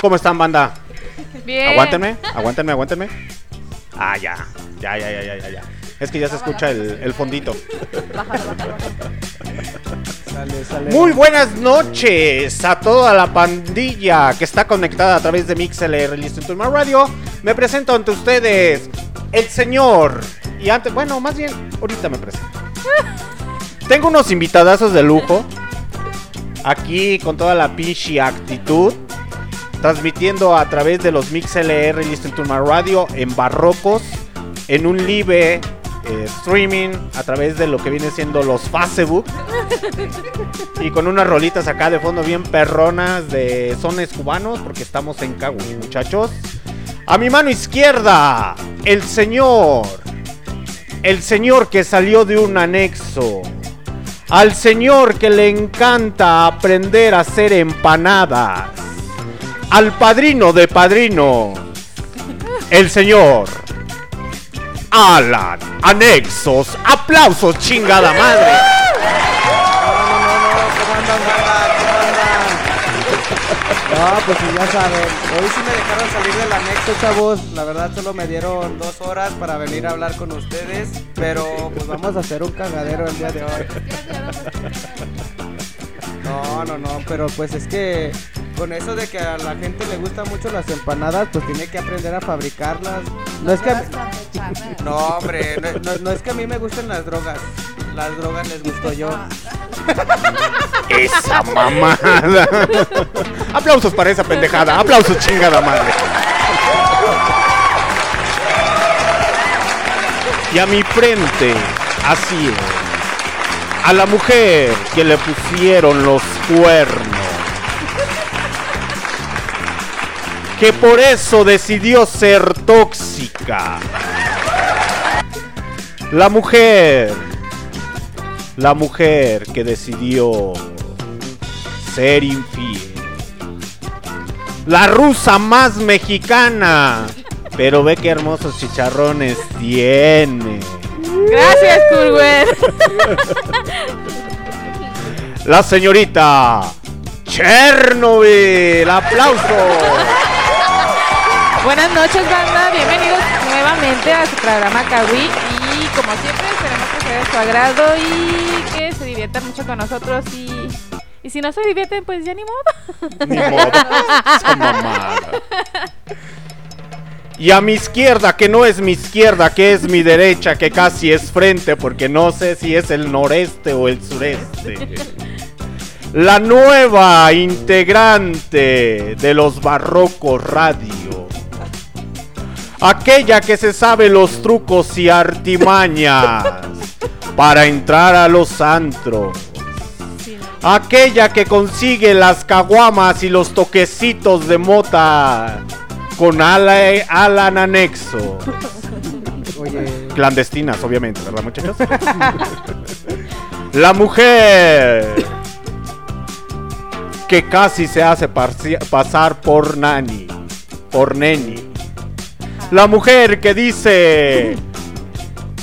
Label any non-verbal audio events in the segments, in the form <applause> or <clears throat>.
¿Cómo están, banda? Bien. Aguántenme, aguántenme, aguántenme. Ah, ya. Ya, ya, ya, ya, ya, ya. Es que ya se escucha el, el fondito. Sale, sale. Muy buenas noches a toda la pandilla que está conectada a través de MixLR Listo en Turma Radio. Me presento ante ustedes el señor. Y antes, bueno, más bien, ahorita me presento. Tengo unos invitadazos de lujo. Aquí con toda la pinche actitud. Transmitiendo a través de los MixLR Listo en Turma Radio en Barrocos. En un live eh, streaming a través de lo que viene siendo los Facebook. Y con unas rolitas acá de fondo bien perronas de sones cubanos, porque estamos en Cagu, muchachos. A mi mano izquierda, el señor. El señor que salió de un anexo. Al señor que le encanta aprender a hacer empanadas. Al padrino de padrino. El señor. Alan. Anexos. Aplausos, chingada madre. No, pues sí, ya saben. Hoy sí me dejaron salir del anexo, chavos. La verdad, solo me dieron dos horas para venir a hablar con ustedes. Pero pues vamos a hacer un cagadero el día de hoy. No, no, no, pero pues es que con eso de que a la gente le gustan mucho las empanadas, pues tiene que aprender a fabricarlas. No es que a mí- no, hombre, no, no- no es que a mí me gusten las drogas. Las drogas les gusto yo. Esa mamada. Aplausos para esa pendejada. Aplausos, chingada madre. Y a mi frente, así es. A la mujer que le pusieron los cuernos. Que por eso decidió ser tóxica. La mujer. La mujer que decidió ser infiel. La rusa más mexicana. Pero ve qué hermosos chicharrones tiene. Gracias, Kurwer. La señorita Chernobyl. Aplauso. Buenas noches, banda. Bienvenidos nuevamente a su programa Kawi. Y como siempre, esperamos que sea de su agrado y que se diviertan mucho con nosotros. Y, y si no se divierten, pues ya ni modo. Ni modo. Y a mi izquierda, que no es mi izquierda, que es mi derecha, que casi es frente, porque no sé si es el noreste o el sureste. La nueva integrante de los Barrocos Radio. Aquella que se sabe los trucos y artimañas para entrar a los antros. Aquella que consigue las caguamas y los toquecitos de mota con ala, Alan anexo. Oye, Clandestinas, obviamente, ¿verdad, muchachos? La mujer que casi se hace pasar por nani, por neni. La mujer que dice...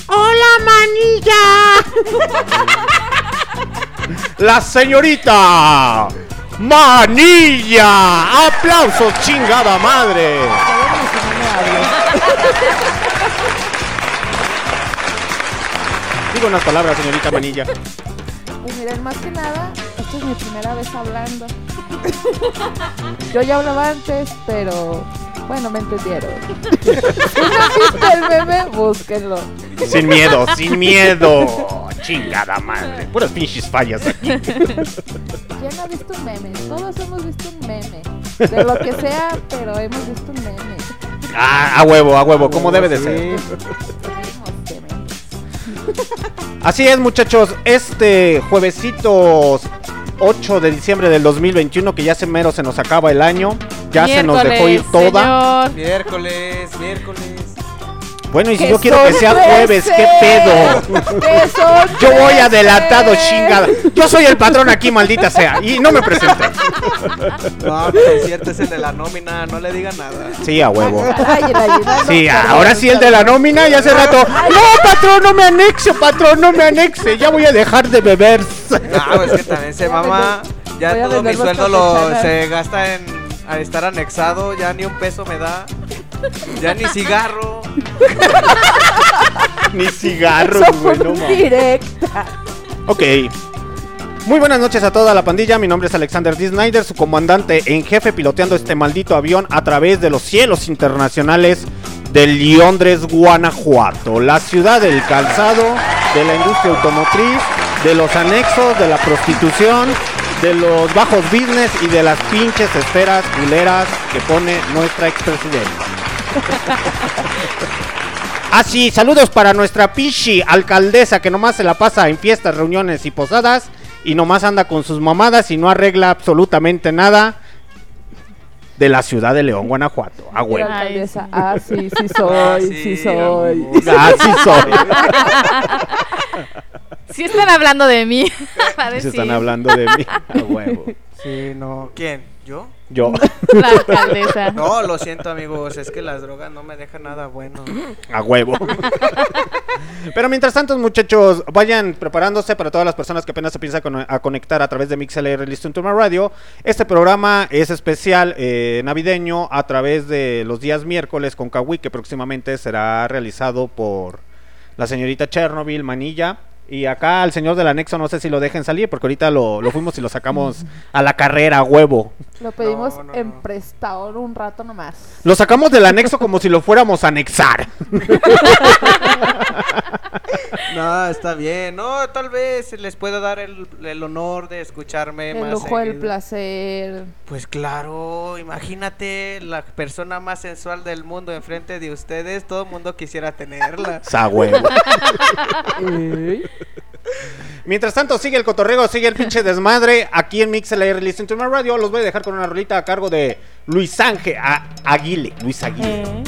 ¡Hola, manilla! <laughs> La señorita Manilla. ¡Aplausos, chingada madre! <laughs> Digo unas palabras, señorita Manilla. Pues miren, más que nada, esta es mi primera vez hablando. <laughs> Yo ya hablaba antes, pero bueno, me entendieron. <laughs> si no el meme, búsquenlo. Sin miedo, sin miedo. Chingada madre. Puras pinches fallas aquí. ¿Quién ha visto un meme? Todos hemos visto un meme. De lo que sea, pero hemos visto un meme. Ah, a huevo, a huevo, como debe de sí. ser. Así es, muchachos. Este juevesito 8 de diciembre del 2021, que ya se mero se nos acaba el año. Ya se nos dejó ir toda. señor. miércoles, miércoles. Bueno, y si yo quiero que sea jueves, ¿qué pedo? <laughs> Yo voy adelantado, chingada. Yo soy el patrón aquí, maldita sea. Y no me presenté. No, cierto, es el de la nómina, no le digan nada. Sí, a huevo. Sí, ahora sí el de la nómina y hace rato. No, patrón, no me anexe, patrón, no me anexe. Ya voy a dejar de beber. No, es que también se mama. Ya todo mi sueldo lo se gasta en a estar anexado, ya ni un peso me da. Ya ni cigarro. Ni cigarros, Eso güey, no un mames. directa. Ok. Muy buenas noches a toda la pandilla. Mi nombre es Alexander D. Snyder, su comandante en jefe, piloteando este maldito avión a través de los cielos internacionales de Londres, Guanajuato, la ciudad del calzado, de la industria automotriz, de los anexos, de la prostitución, de los bajos business y de las pinches esferas culeras que pone nuestra expresidenta. <laughs> Ah, sí, saludos para nuestra pichi alcaldesa que nomás se la pasa en fiestas, reuniones y posadas y nomás anda con sus mamadas y no arregla absolutamente nada de la ciudad de León, Guanajuato. Ah, güey. alcaldesa. Ah, sí, sí Ah, soy, sí, sí soy. Ah, sí soy. <laughs> Sí están hablando de mí. <laughs> A Se están hablando de mí. <laughs> A huevo. Sí, no. ¿Quién? ¿Yo? Yo. La alcaldesa. <laughs> No, lo siento amigos, es que las drogas no me dejan nada bueno. A huevo. Pero mientras tanto, muchachos, vayan preparándose para todas las personas que apenas se piensan con- a conectar a través de MixLR Listen to My Radio. Este programa es especial eh, navideño a través de los días miércoles con Kawi, que próximamente será realizado por la señorita Chernobyl, Manilla. Y acá al señor del anexo no sé si lo dejen salir, porque ahorita lo, lo fuimos y lo sacamos a la carrera, a huevo. Lo pedimos No, no, en no. prestado un rato nomás. Lo sacamos del anexo como si lo fuéramos a anexar. <laughs> No, está bien. No, tal vez les pueda dar el, el honor de escucharme El más lujo, el placer. Pues claro, imagínate la persona más sensual del mundo enfrente de ustedes, todo el mundo quisiera tenerla. A huevo. <laughs> <laughs> Mientras tanto, sigue el cotorreo, sigue el pinche desmadre aquí en MixLR Listen to My Radio. Los voy a dejar con una rolita a cargo de Luis Ángel Aguile. Luis Aguile.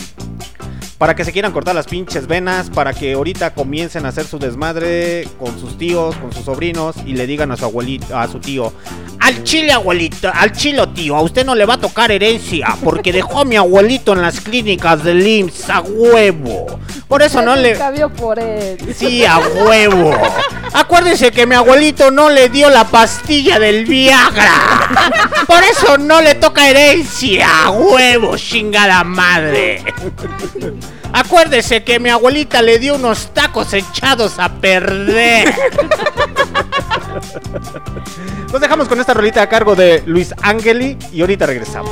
Para que se quieran cortar las pinches venas, para que ahorita comiencen a hacer su desmadre con sus tíos, con sus sobrinos y le digan a su abuelito, a su tío, al chile abuelito, al chilo tío, a usted no le va a tocar herencia porque dejó a mi abuelito en las clínicas del IMSS a huevo. Por eso no le... Cambio por él. Sí, a huevo. Acuérdense que mi abuelito no le dio la pastilla del Viagra. Por eso no le toca herencia. A huevo, chingada madre. Acuérdese que mi abuelita le dio unos tacos echados a perder. Nos dejamos con esta rolita a cargo de Luis Angeli y ahorita regresamos.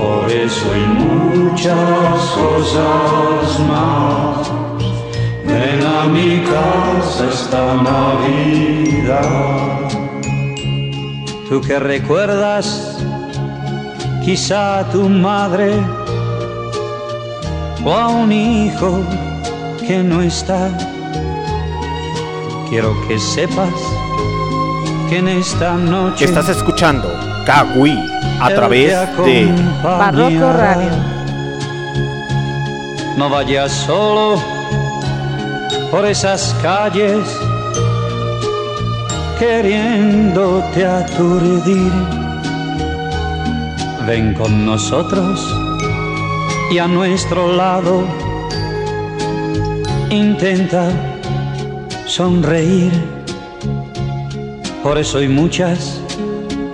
Por eso hay muchas cosas más. Ven a mi casa esta Navidad. Tú que recuerdas quizá a tu madre o a un hijo que no está. Quiero que sepas que en esta noche Estás escuchando A través de Barroco Radio. No vayas solo por esas calles queriéndote aturdir. Ven con nosotros y a nuestro lado intenta sonreír. Por eso hay muchas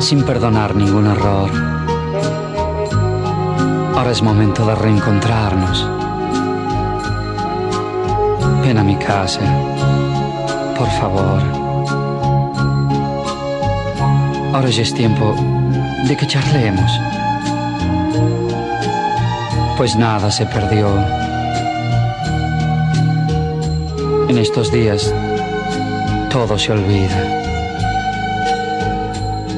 sin perdonar ningún error. Ahora es momento de reencontrarnos. Ven a mi casa, por favor. Ahora ya es tiempo de que charlemos. Pues nada se perdió. En estos días todo se olvida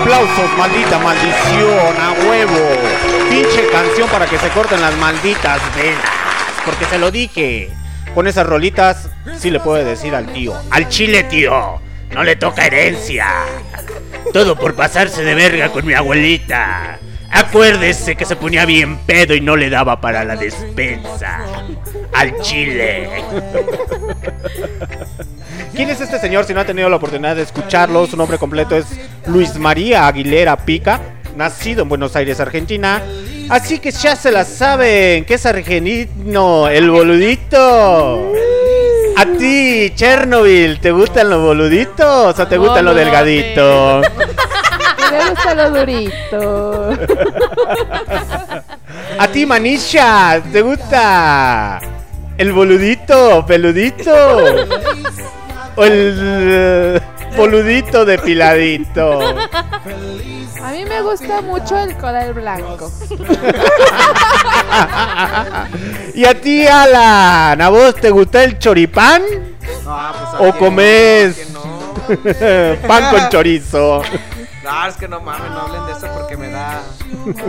Aplausos, maldita maldición, a huevo. Pinche canción para que se corten las malditas venas. Porque se lo dije. Con esas rolitas, sí le puede decir al tío. Al chile, tío. No le toca herencia. Todo por pasarse de verga con mi abuelita. Acuérdese que se ponía bien pedo y no le daba para la despensa. Al chile. ¿Quién es este señor si no ha tenido la oportunidad de escucharlo? Su nombre completo es Luis María Aguilera Pica, nacido en Buenos Aires, Argentina. Así que ya se la saben, que es argentino, el boludito. A ti, Chernobyl, ¿te gustan los boluditos o te gustan los delgaditos? Me gusta lo durito. <laughs> A ti, Manisha, ¿te gusta el boludito, peludito? <laughs> ¿O el eh, boludito depiladito? A mí me gusta mucho el coral blanco. <laughs> ¿Y a ti, Alan? ¿A vos te gusta el choripán? No, pues, ¿a ¿O comes? no? <laughs> Pan con chorizo. <laughs> No, es que no mames, no hablen de eso porque me da.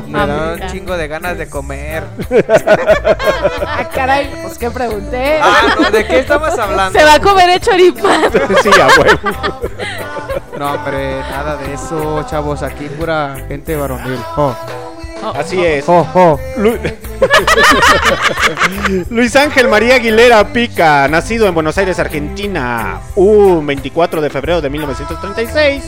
Me da un chingo de ganas de comer. Ah, caray, pues que pregunté. Ah, no, ¿de qué estamos hablando? Se va a comer el choripán. <laughs> Sí, a huevo. No, hombre, nada de eso, chavos. Aquí pura gente varonil. Oh, Así es. oh, oh. Lu- <laughs> Luis Ángel María Aguilera Pica, nacido en Buenos Aires, Argentina, un 24 de febrero de 1936.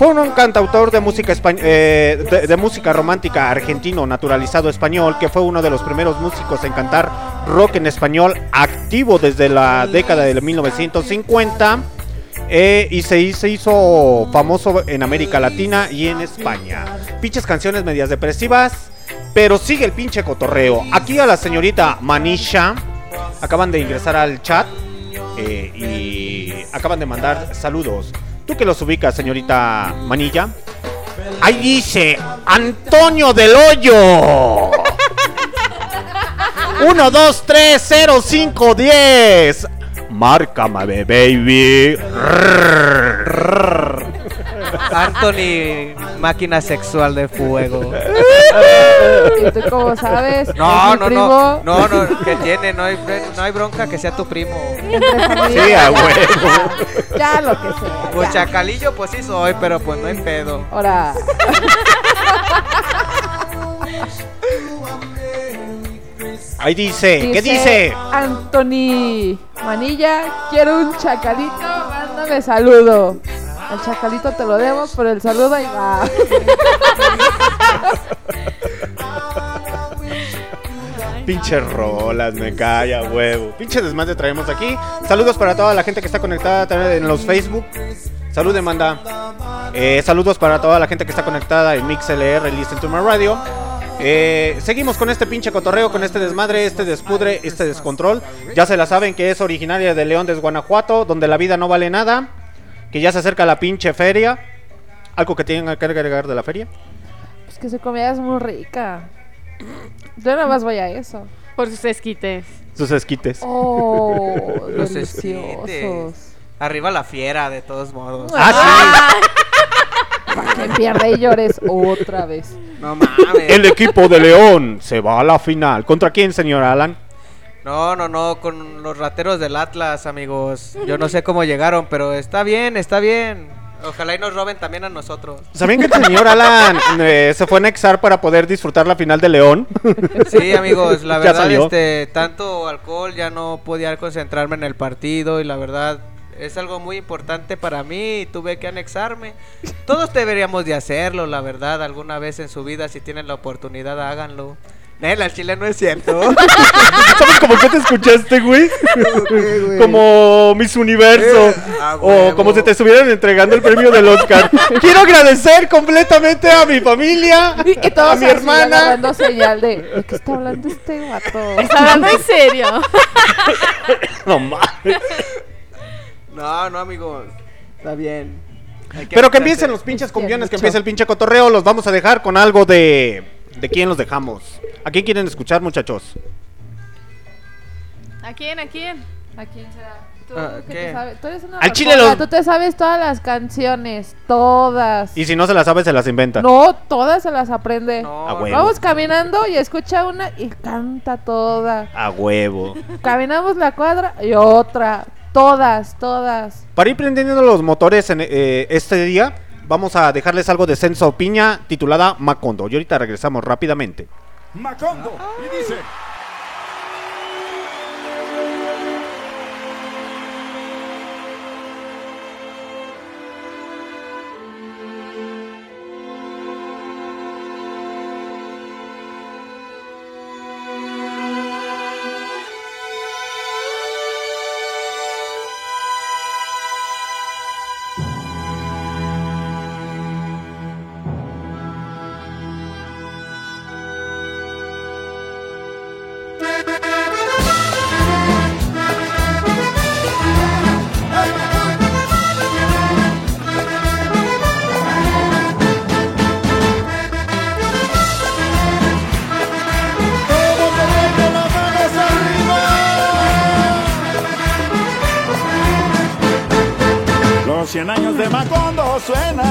Fue un cantautor de música, eh, de, música romántica argentino naturalizado español, que fue uno de los primeros músicos en cantar rock en español activo desde la década de 1950 eh, y se hizo famoso en América Latina y en España. Pinches canciones medias depresivas, pero sigue el pinche cotorreo. Aquí a la señorita Manisha acaban de ingresar al chat eh, y acaban de mandar saludos. ¿Tú que los ubicas, señorita Manilla? Ahí dice Antonio del Hoyo. 1, 2, 3, 0, 5, 10. Márcame, baby. Anthony, máquina sexual de fuego. ¿Y tú cómo sabes? No, ¿Es mi no, primo? no, no, no, que tiene, no hay, no hay bronca que sea tu primo. Sí, a huevo. Ya lo que sea. Pues ya. chacalillo, pues sí soy, pero pues no hay pedo. Ahora, Ahí dice, ¿qué dice? Anthony Manilla, quiero un chacalito, mándame saludo. El chacalito te lo debo, pero el saludo ahí va. <laughs> Pinche rolas, me calla, huevo. Pinche desmadre traemos aquí. Saludos para toda la gente que está conectada en los Facebook. Salud, manda. Eh, saludos para toda la gente que está conectada en MixLR, Listen to My Radio. Eh, seguimos con este pinche cotorreo, con este desmadre, este despudre, este descontrol. Ya se la saben que es originaria de León de Guanajuato, donde la vida no vale nada. Que ya se acerca la pinche feria. Algo que tengan que agregar de la feria. Pues que su comida es muy rica. Yo nada más voy a eso. Por sus esquites. Sus esquites. Oh, <laughs> Los esquites. Arriba la fiera, de todos modos. Ah, Para que pierda y llores otra vez. No mames. El equipo de León se va a la final. ¿Contra quién, señor Alan? No, no, no, con los rateros del Atlas, amigos. Yo no sé cómo llegaron, pero está bien, está bien. Ojalá y nos roben también a nosotros. ¿Sabían que el señor Alan eh, se fue a anexar para poder disfrutar la final de León? Sí, amigos, la <laughs> verdad, este, tanto alcohol ya no podía concentrarme en el partido y la verdad es algo muy importante para mí y tuve que anexarme. Todos deberíamos de hacerlo, la verdad, alguna vez en su vida, si tienen la oportunidad, háganlo. Nel, al chile no es cierto. <laughs> ¿Sabes cómo que te escuchaste, güey? como Miss Universo. Eh, a o huevo. como si te estuvieran entregando el premio del Oscar. Quiero agradecer completamente a mi familia, Y, y todos a mi hermana. agarrando señal de ¿de qué está hablando este vato? <laughs> Está hablando en serio. <laughs> No mames. No, no, amigos. Está bien. Pero que empiecen los pinches Es cumbiones, que empiece el pinche cotorreo. Los vamos a dejar con algo de. ¿De quién los dejamos? ¿A quién quieren escuchar, muchachos? ¿A quién? ¿A quién? ¿A quién será? ¿Tú, Ah, te sabes? Tú eres una Al chile Tú te sabes todas las canciones, todas. Y si no se las sabe, se las inventa. No, todas se las aprende. No, A huevo. Vamos caminando y escucha una y canta toda. A huevo. Caminamos la cuadra y otra. Todas, todas. Para ir prendiendo los motores en eh, este día, vamos a dejarles algo de Senso Piña titulada Macondo. Y ahorita regresamos rápidamente. Macondo. Y dice. Macondo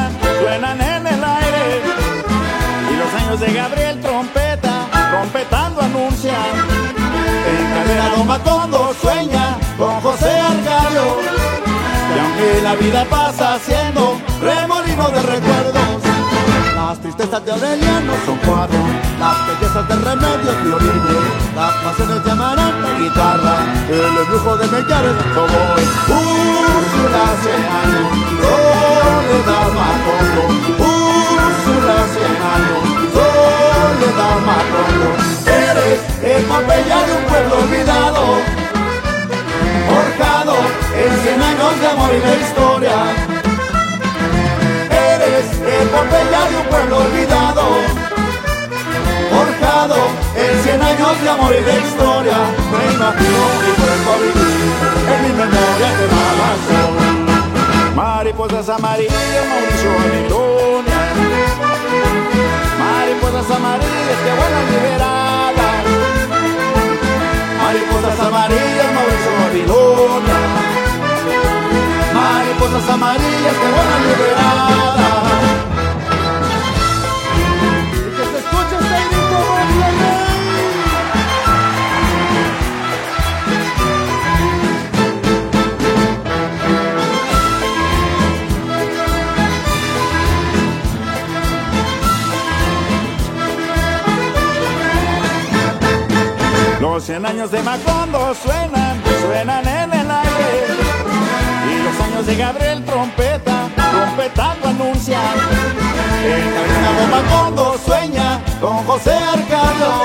Macondo sueña con José Arcado.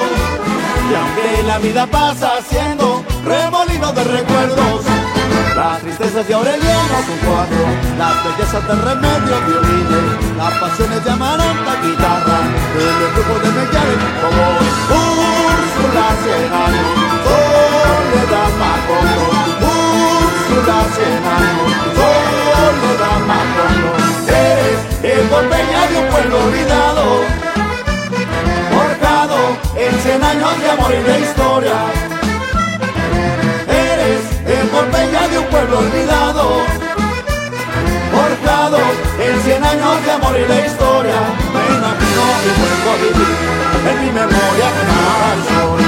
Y aunque la vida pasa siendo remolino de recuerdos, las tristezas de Aureliano son cuatro, las bellezas de remedio violines, las pasiones de amaranta guitarra, el embrujo de Mellares como Úrsula cien años, soledad Macondo, Úrsula cien años, soledad Macondo, el Pompeya de un pueblo olvidado, forjado en cien años de amor y de historia eres el Pompeya de un pueblo olvidado, forjado en cien años de amor y de historia. Me imagino y vuelvo a vivir en mi memoria sol.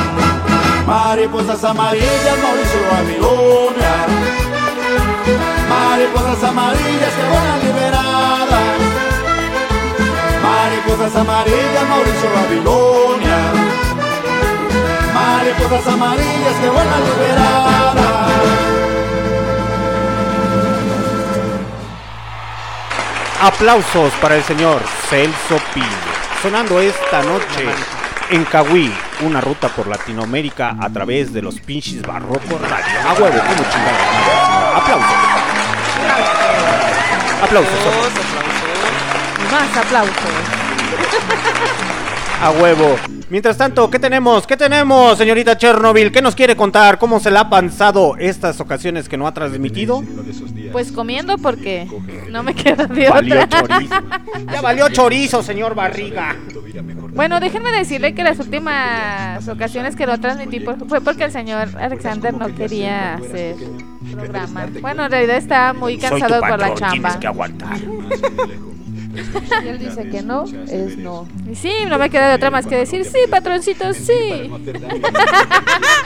Mariposas amarillas, Mauricio Babilonia. Mariposas amarillas que vuelan liberadas. Mariposas amarillas, Mauricio Babilonia mariposas amarillas que vuelan liberadas. Aplausos para el señor Celso Pino. Sonando esta noche en Cahuí, una ruta por Latinoamérica a través de los pinches barrocos radio. A huevo, como señor. Aplausos. Aplausos. Más aplausos. A huevo. Mientras tanto, ¿qué tenemos? ¿Qué tenemos, señorita Chernobyl? ¿Qué nos quiere contar? ¿Cómo se le ha pasado estas ocasiones que no ha transmitido? Pues comiendo porque no me queda de Valió otra. chorizo. <laughs> Ya valió chorizo, señor Barriga. Bueno, déjenme decirle que las últimas ocasiones que lo transmití fue porque el señor Alexander no quería hacer programa. Bueno, en realidad estaba muy cansado por la chamba. tienes que aguantar. <laughs> <laughs> Si él dice que no, es no. Y sí, no me queda de otra más que decir, sí, patroncito, sí. <laughs>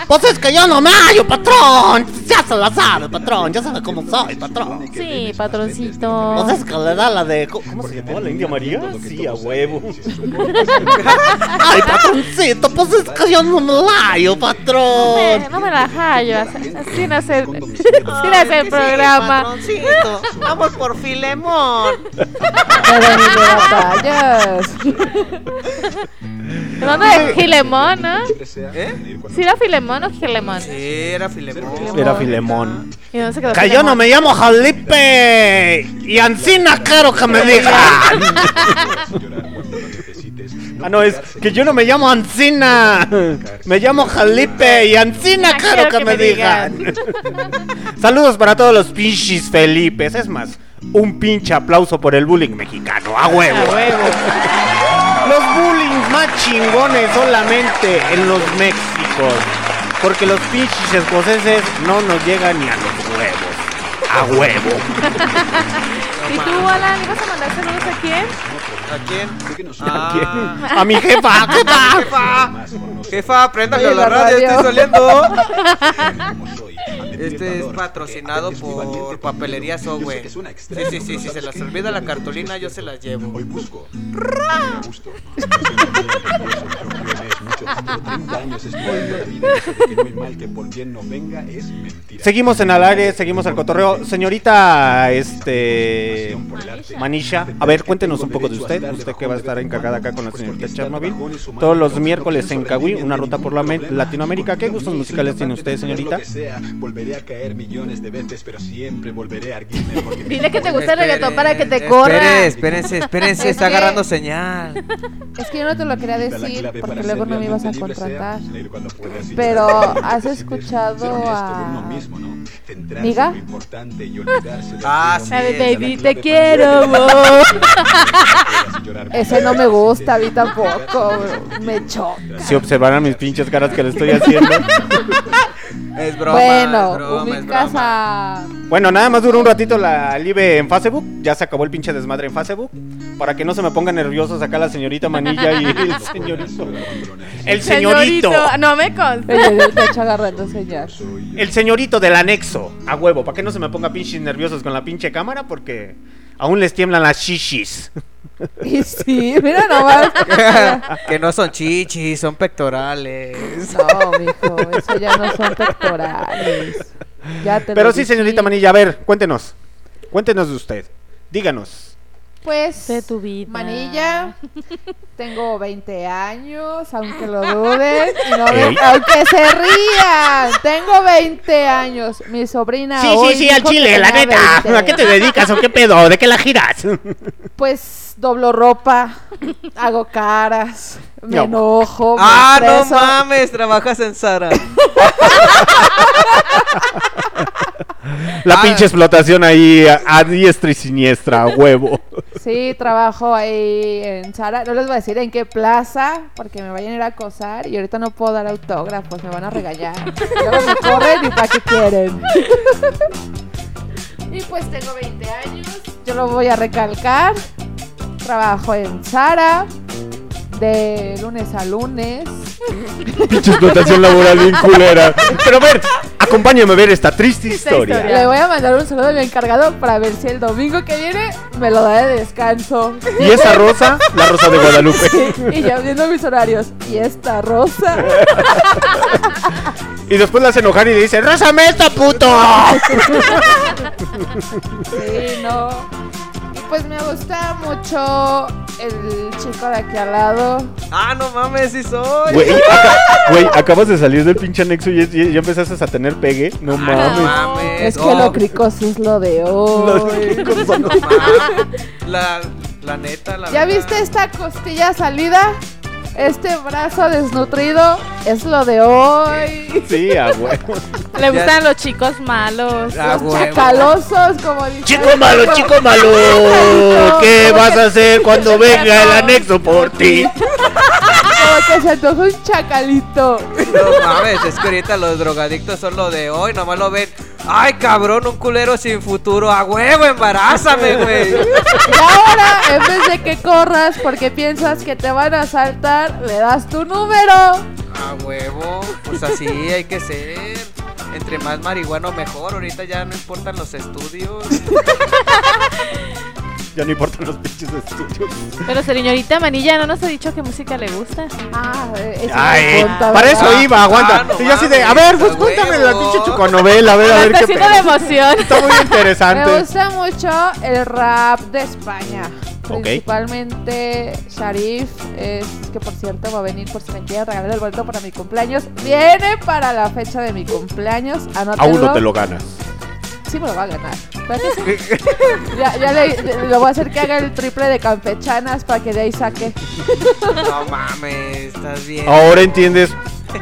Pues es que yo no me hallo, patrón. Ya se la sabe, patrón. Ya sabe cómo soy, patrón. Sí, patroncito. Pues es que le da la de. ¿Cómo se llamaba la India María? Sí, a huevo. <laughs> Ay, patroncito, pues es que yo no me la hallo, patrón. no me la hallo, así así no hacer, sin hacer programa. Patroncito, vamos por Filemón. De batallas. ¿Dónde es Gilemón, no? ¿Eh? ¿Sí era Filemón o Gilemón? Sí, era Filemón. Era Filemón. ¿Y dónde se quedó Que yo Filemón? no me llamo Jalipe. Y Ancina quiero que me digan. Ah, no, es que yo no me llamo Ancina. Me llamo Jalipe y Ancina Ah, quiero que, me digan. Saludos para todos los pinches Felipes. Es más, un pinche aplauso por el bullying mexicano. A huevo. A huevo. Los bullying más chingones solamente en los Méxicos. Porque los pinches escoceses no nos llegan ni a los huevos. A huevo. ¿Y tú, Alan, ibas a mandar saludos a quién? ¿A quién? ¿A quién? Ah. A mi jefa, jefa. Jefa, jefa, préndale a la radio. estoy saliendo. <laughs> Este es patrocinado por Papelería Sogüe. Sí, sí, sí, si se las olvida la cartulina, yo se las llevo. Hoy busco. Me gusto. mucho, pero 30 años estudiando la vida y eso de que no hay mal que por bien no venga es mentira. Seguimos en al aire, seguimos al cotorreo. Señorita, este. Manisha, a ver, cuéntenos un poco de usted. Usted que va a estar encargada acá con la señorita Chernobyl. Todos los miércoles en Cahuí, una ruta por la Latinoamérica. ¿Qué gustos musicales tiene usted, señorita? Volveré a caer millones de veces, pero siempre volveré a erguirme porque Dile que te gusta el reggaetón para que te corra. Espérense, espérense, Es está que- agarrando señal. Es que yo no te lo quería decir porque luego no me ibas a contratar. Pero. ¿has escuchado a- ¿Miga? de Ah, sí, esa La baby, te quiero, <laughs> Ese no me gusta, a mí tampoco. Me choca. Si observaran mis pinches caras que le estoy haciendo. <laughs> Es broma. Bueno, es broma, es broma. a. Bueno, nada más duró un ratito la live en Facebook. Ya se acabó el pinche desmadre en Facebook. Para que no se me pongan nerviosos acá la señorita Manilla y el <laughs> señorito. El señorito. No me consta. El señorito del anexo. A huevo. Para que no se me ponga pinches nerviosos con la pinche cámara. Porque aún les tiemblan las shishis. <laughs> Y sí, mira nomás. <laughs> que no son chichis, son pectorales. No, mijo, eso ya no son pectorales. Ya te lo Pero sí, dije. señorita Manilla, a ver, cuéntenos. Cuéntenos de usted. Díganos. Pues, De tu vida. Manilla, <laughs> tengo 20 años, aunque lo <laughs> duden, y no me- aunque se rían, tengo 20 años. Mi sobrina Sí, hoy sí, sí, al chile, la neta. 20. ¿A qué te dedicas o qué pedo? ¿De qué la giras? <laughs> Pues doblo ropa, hago caras, me No. enojo, me Ah, no mames, trabajas en Sara. La Ah. pinche explotación ahí a, a diestra y siniestra, a huevo. Sí, trabajo ahí en Sara. No les voy a decir en qué plaza, porque me vayan a ir a acosar y ahorita no puedo dar autógrafos, me van a regañar. Luego me corren y para qué quieren. y pues tengo 20 años, yo lo voy a recalcar. Trabajo en Sara de lunes a lunes. Pinche explotación laboral bien culera. Pero a ver, <laughs> acompáñame a ver esta triste historia. historia. Le voy a mandar un saludo a mi encargado para ver si el domingo que viene me lo da de descanso. ¿Y esa rosa? La rosa de Guadalupe. Y ya viendo mis horarios. Y esta rosa. Y después la hace enojar y le dice, ¡Rózame esta, puto! <laughs> Sí, no. Pues me gusta mucho el chico de aquí al lado. Ah, no mames, sí soy. Güey, <laughs> aca- güey, acabas de salir del pinche anexo y ya, ya empezaste a tener pegue. No Ah, no mames. mames. Es que Oh, lo cricoso es lo de hoy. son- no mames. La, la neta, la ¿Ya verdad. viste esta costilla salida? Este brazo desnutrido es lo de hoy. Sí, a huevo. Le gustan los chicos malos. Ah, Los huevo. chacalosos, como dicen. Chico malo, chico malo. ¿Qué vas a hacer cuando venga el anexo por ti? Como que se antoja un chacalito. No mames, es que ahorita los drogadictos son lo de hoy, nomás lo ven. Ay, cabrón, un culero sin futuro. A huevo, embarázame, güey. Y ahora, en vez de que corras porque piensas que te van a saltar, le das tu número. A huevo, pues así hay que ser. Entre más marihuano mejor, ahorita ya no importan los estudios. <laughs> Ya no importan los pinches estudios. Pero señorita Manilla no nos ha dicho qué música le gusta. Ah, ese es Ay, punto, para eso iba, aguanta. Ah, no y yo así de, a ver, pues cuéntame la pinche chuconovela, a ver, a Me ver qué de emoción. Está muy Me interesante. gusta mucho el rap de España. Ok. Principalmente Sharif, es que por cierto va a venir por si me quiere regalar el vuelto para mi cumpleaños. Viene para la fecha de mi cumpleaños. Anótenlo. Aún no te lo ganas. Sí me lo va a ganar. Que sí. <laughs> ya ya le, le voy a hacer que haga el triple de campechanas para que de ahí saque. No mames, estás bien. Ahora entiendes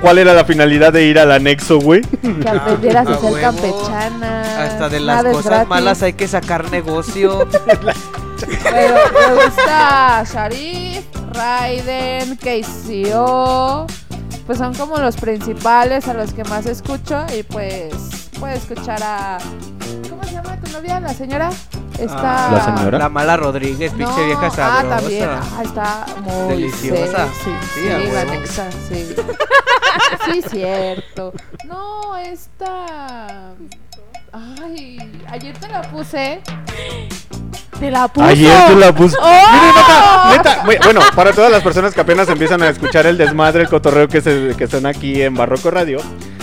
cuál era la finalidad de ir al anexo, güey. Que aprendieras a a hacer huevo. campechanas. Hasta de las cosas gratis. malas hay que sacar negocio. <laughs> Pero me gusta Sharif, Raiden, KCO. Pues son como los principales a los que más escucho. Y pues puedo escuchar a. ¿Cómo se llama tu novia, la señora, está... ¿La señora? La mala Rodríguez, pinche vieja Ah, también. Ah, está muy Deliciosa. Sí, Sí, a la huevo. nexa, sí. sí, cierto. No, esta... Ay, ayer te la puse. Te la puse. Ayer te la puse. ¡Oh! Miren, neta, neta, bu- bueno, para todas las personas que apenas empiezan a escuchar el desmadre, el cotorreo que se que suena aquí en Barroco Radio,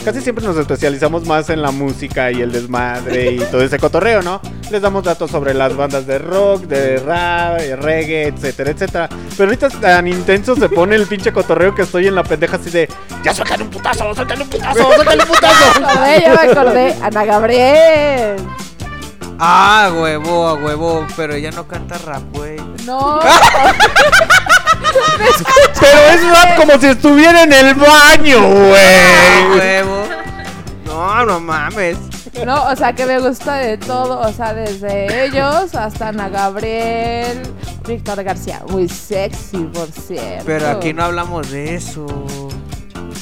casi siempre nos especializamos más en la música y el desmadre y todo ese cotorreo, ¿no? Les damos datos sobre las bandas de rock, de rap, de reggae, etcétera, etcétera. Pero ahorita tan intenso se pone el pinche cotorreo que estoy en la pendeja así de, ya suéltale un putazo, suéltale un putazo, <laughs> suéltale un putazo. Acordé, ya me acordé. Ana Gabriel. Ah, huevo, a huevo, pero ella no canta rap, güey. No. <laughs> Pero es rap como si estuviera en el baño, güey. huevo. No, no mames. No, o sea que me gusta de todo, o sea, desde ellos hasta Ana Gabriel, Víctor García, muy sexy, por cierto. Pero aquí no hablamos de eso.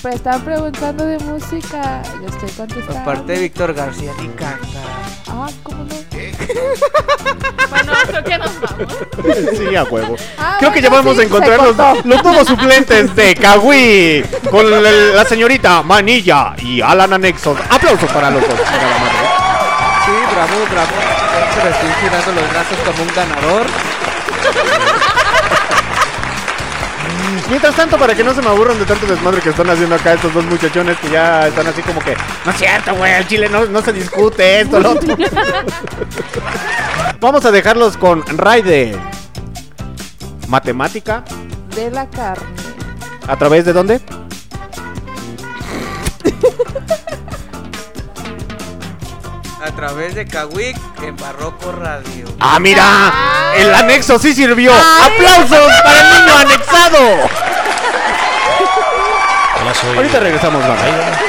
Pero están preguntando de música, yo estoy contestando. Aparte de Víctor García, ni canta. Ah, ¿cómo no? <laughs> Bueno, creo que nos vamos. <laughs> Sí, a huevo. Ah, Creo que ya bueno, vamos a sí, encontrar se los, cortó. los nuevos suplentes de <laughs> Kawi con la, la señorita Manilla y Alan Anexos. Aplausos para los dos. madre. Sí, bravo, bravo. Estoy girando los brazos como un ganador. Mientras tanto, para que no se me aburran de tanto desmadre que están haciendo acá estos dos muchachones que ya están así como que, no es cierto, güey, el chile no, no se discute esto, lo otro. <laughs> Vamos a dejarlos con Ray de Matemática. De la carne. ¿A través de dónde? A través de Kawik en Barroco Radio. ¡Ah, mira! ¡El anexo sí sirvió! ¡Aplausos para el niño anexado! Hola, soy Ahorita regresamos, banda.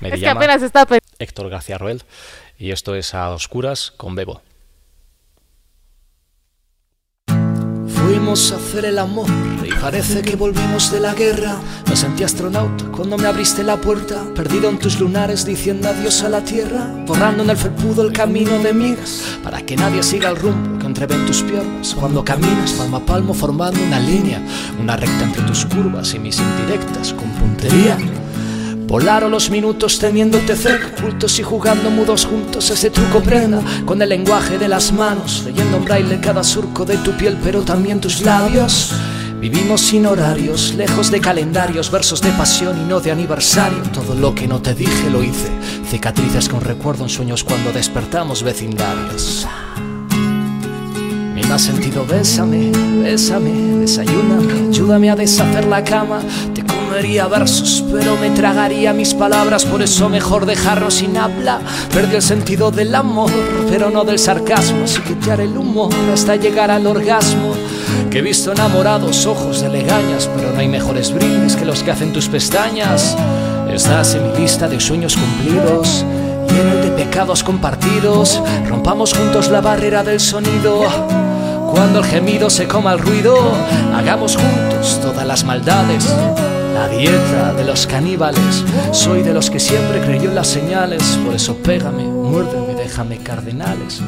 Me Es que apenas está Héctor García Roel y esto es A Oscuras con Bebo. Fuimos a hacer el amor y parece que volvimos de la guerra. Me sentí astronauta cuando me abriste la puerta, perdido en tus lunares diciendo adiós a la tierra, borrando en el felpudo el camino de migas para que nadie siga el rumbo que entrevé en tus piernas. Cuando caminas palmo a palmo formando una línea, una recta entre tus curvas y mis indirectas con puntería. Volaron los minutos teniéndote cerca, ocultos y jugando mudos juntos ese truco prenda con el lenguaje de las manos, leyendo en braille cada surco de tu piel, pero también tus labios. Vivimos sin horarios, lejos de calendarios, versos de pasión y no de aniversario. Todo lo que no te dije lo hice, cicatrices con recuerdo en sueños cuando despertamos vecindarios. Mi más sentido, bésame, bésame, desayúname, ayúdame a deshacer la cama. Te comería versos, pero me tragaría mis palabras, por eso mejor dejarlo sin habla. Perdí el sentido del amor, pero no del sarcasmo, así que te haré el humor hasta llegar al orgasmo. Que he visto enamorados ojos de legañas, pero no hay mejores brindis que los que hacen tus pestañas. Estás en mi lista de sueños cumplidos el de pecados compartidos. Rompamos juntos la barrera del sonido. Cuando el gemido se coma el ruido, hagamos juntos todas las maldades. La dieta de los caníbales. Soy de los que siempre creyó en las señales. Por eso pégame, muérdeme, déjame cardenales.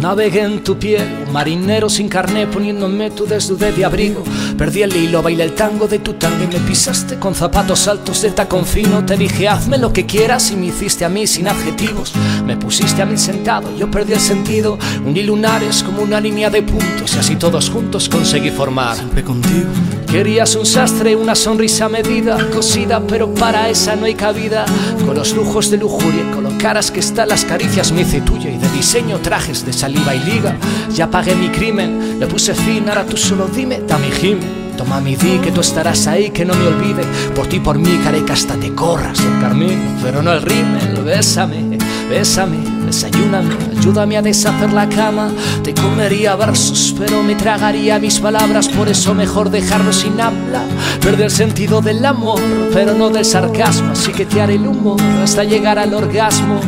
Navegué en tu piel, marinero sin carné poniéndome tu desnudez de abrigo. Perdí el hilo, bailé el tango de tu tango y me pisaste con zapatos altos de tacón fino. Te dije hazme lo que quieras y me hiciste a mí sin adjetivos. Me pusiste a mí sentado, yo perdí el sentido. Uní lunares como una línea de puntos y así todos juntos conseguí formar. Siempre contigo. Querías un sastre, una sonrisa medida, cosida, pero para esa no hay cabida. Con los lujos de lujuria, con lo caras que están las caricias, me hice tuya y de diseño trajes de saliva y liga. Ya pagué mi crimen, le puse fin, ahora tú solo dime, dame him. Toma mi di que tú estarás ahí, que no me olvide. Por ti, por mí, haré que hasta te corras el carmín. Pero no el rímel, bésame, bésame, desayúname, ayúdame a deshacer la cama. Te comería versos, pero me tragaría mis palabras. Por eso mejor dejarlo sin habla. Perder el sentido del amor, pero no del sarcasmo. Así que te haré el humor hasta llegar al orgasmo.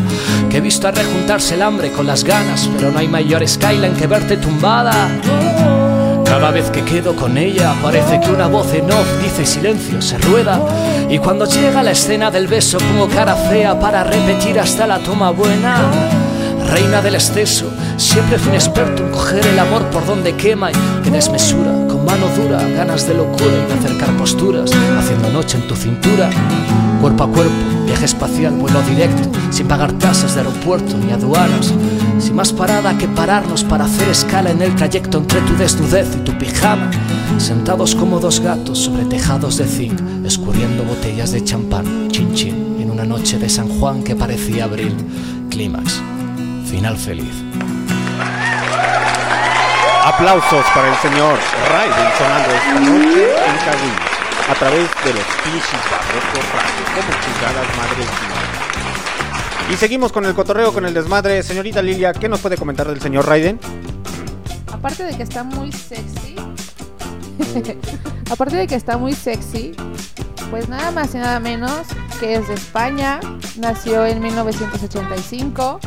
Que he visto a rejuntarse el hambre con las ganas, pero no hay mayor skyline que verte tumbada. Cada vez que quedo con ella parece que una voz en off dice silencio, se rueda Y cuando llega la escena del beso pongo cara fea para repetir hasta la toma buena reina del exceso. Siempre fui un experto en coger el amor por donde quema y que desmesura, con mano dura, ganas de locura y de acercar posturas, haciendo noche en tu cintura. Cuerpo a cuerpo, viaje espacial, vuelo directo, sin pagar tasas de aeropuerto ni aduanas. Sin más parada que pararnos para hacer escala en el trayecto entre tu desnudez y tu pijama. Sentados como dos gatos sobre tejados de zinc, escurriendo botellas de champán, chin chin, en una noche de San Juan que parecía abril. Clímax, final feliz. Aplausos para el señor Raiden sonando esta noche en Kawi a través de los pinches barrocos radio, como chingadas madres. Y seguimos con el cotorreo, con el desmadre. Señorita Lilia, ¿qué nos puede comentar del señor Raiden? Aparte de que está muy sexy. <laughs> aparte de que está muy sexy, pues nada más y nada menos que es de España. Nació en 1985.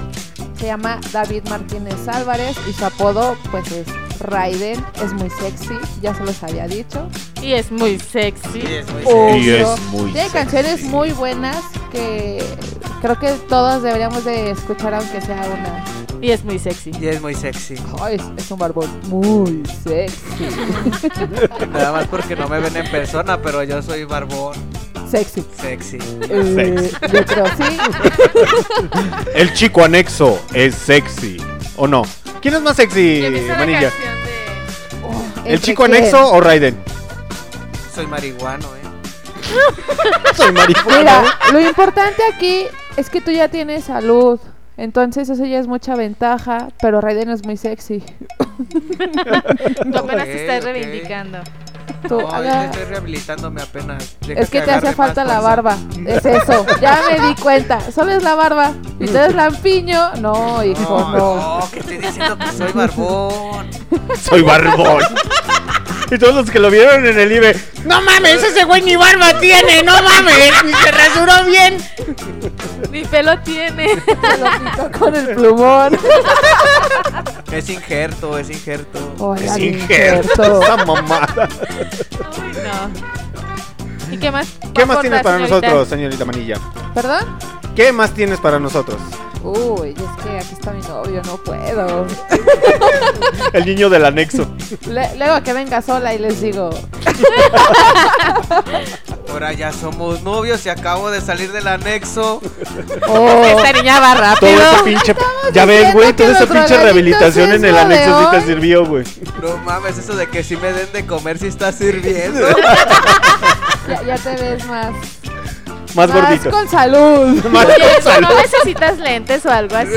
Se llama David Martínez Álvarez y su apodo pues es Raiden. Es muy sexy, ya se los había dicho. Y es muy sexy. Obvio. Y es muy Tiene sexy. canciones muy buenas que creo que todos deberíamos de escuchar aunque sea una. Y es muy sexy. Y es muy sexy. Ay, es, es un barbón muy sexy. <laughs> Nada más porque no me ven en persona, pero yo soy barbón. sexy. Sexy. Eh, yo creo sí. <laughs> El chico anexo es sexy, ¿o no? ¿Quién es más sexy, Manilla? de- Oh, ¿El ¿entre chico quién? anexo o Raiden? Soy marihuano, eh. Soy marihuana. Mira, lo importante aquí es que tú ya tienes salud. Entonces eso ya es mucha ventaja, pero Raiden es muy sexy. Tú apenas te estás reivindicando. Tú, No, yo haga- estoy rehabilitándome apenas. Deja es que te hace falta la barba. Es eso. Ya me di cuenta. Solo es la barba. Y tú eres lampiño. No, hijo, No, no. no, que estoy diciendo que soy <laughs> barbón. Soy barbón. <laughs> <laughs> Y todos los que lo vieron en el IBE, no mames, ese güey ni barba tiene, no mames, ni se rasuró bien. Mi pelo tiene. <laughs> Se lo quitó con el plumón. Es injerto, es injerto. Hola, Es injerto, esa mamada. Uy, no. ¿Y qué más? ¿Qué más tienes para señorita. nosotros, señorita Manilla? ¿Perdón? ¿Qué más tienes para nosotros? Uy, es que aquí está mi novio, no puedo. El niño del anexo. Le- luego que venga sola y les digo. Ahora ya somos novios y acabo de salir del anexo. Oh, Esta niña va Todo rápido. ese pinche. Ya ves, güey, toda esa pinche rehabilitación en el anexo sí te sirvió, güey. No mames, eso de que si me den de comer si está sirviendo. ya, ya te ves más. Más gordito. con salud. <laughs> Más Oye, con ¿no- salud. ¿no necesitas lentes o algo así?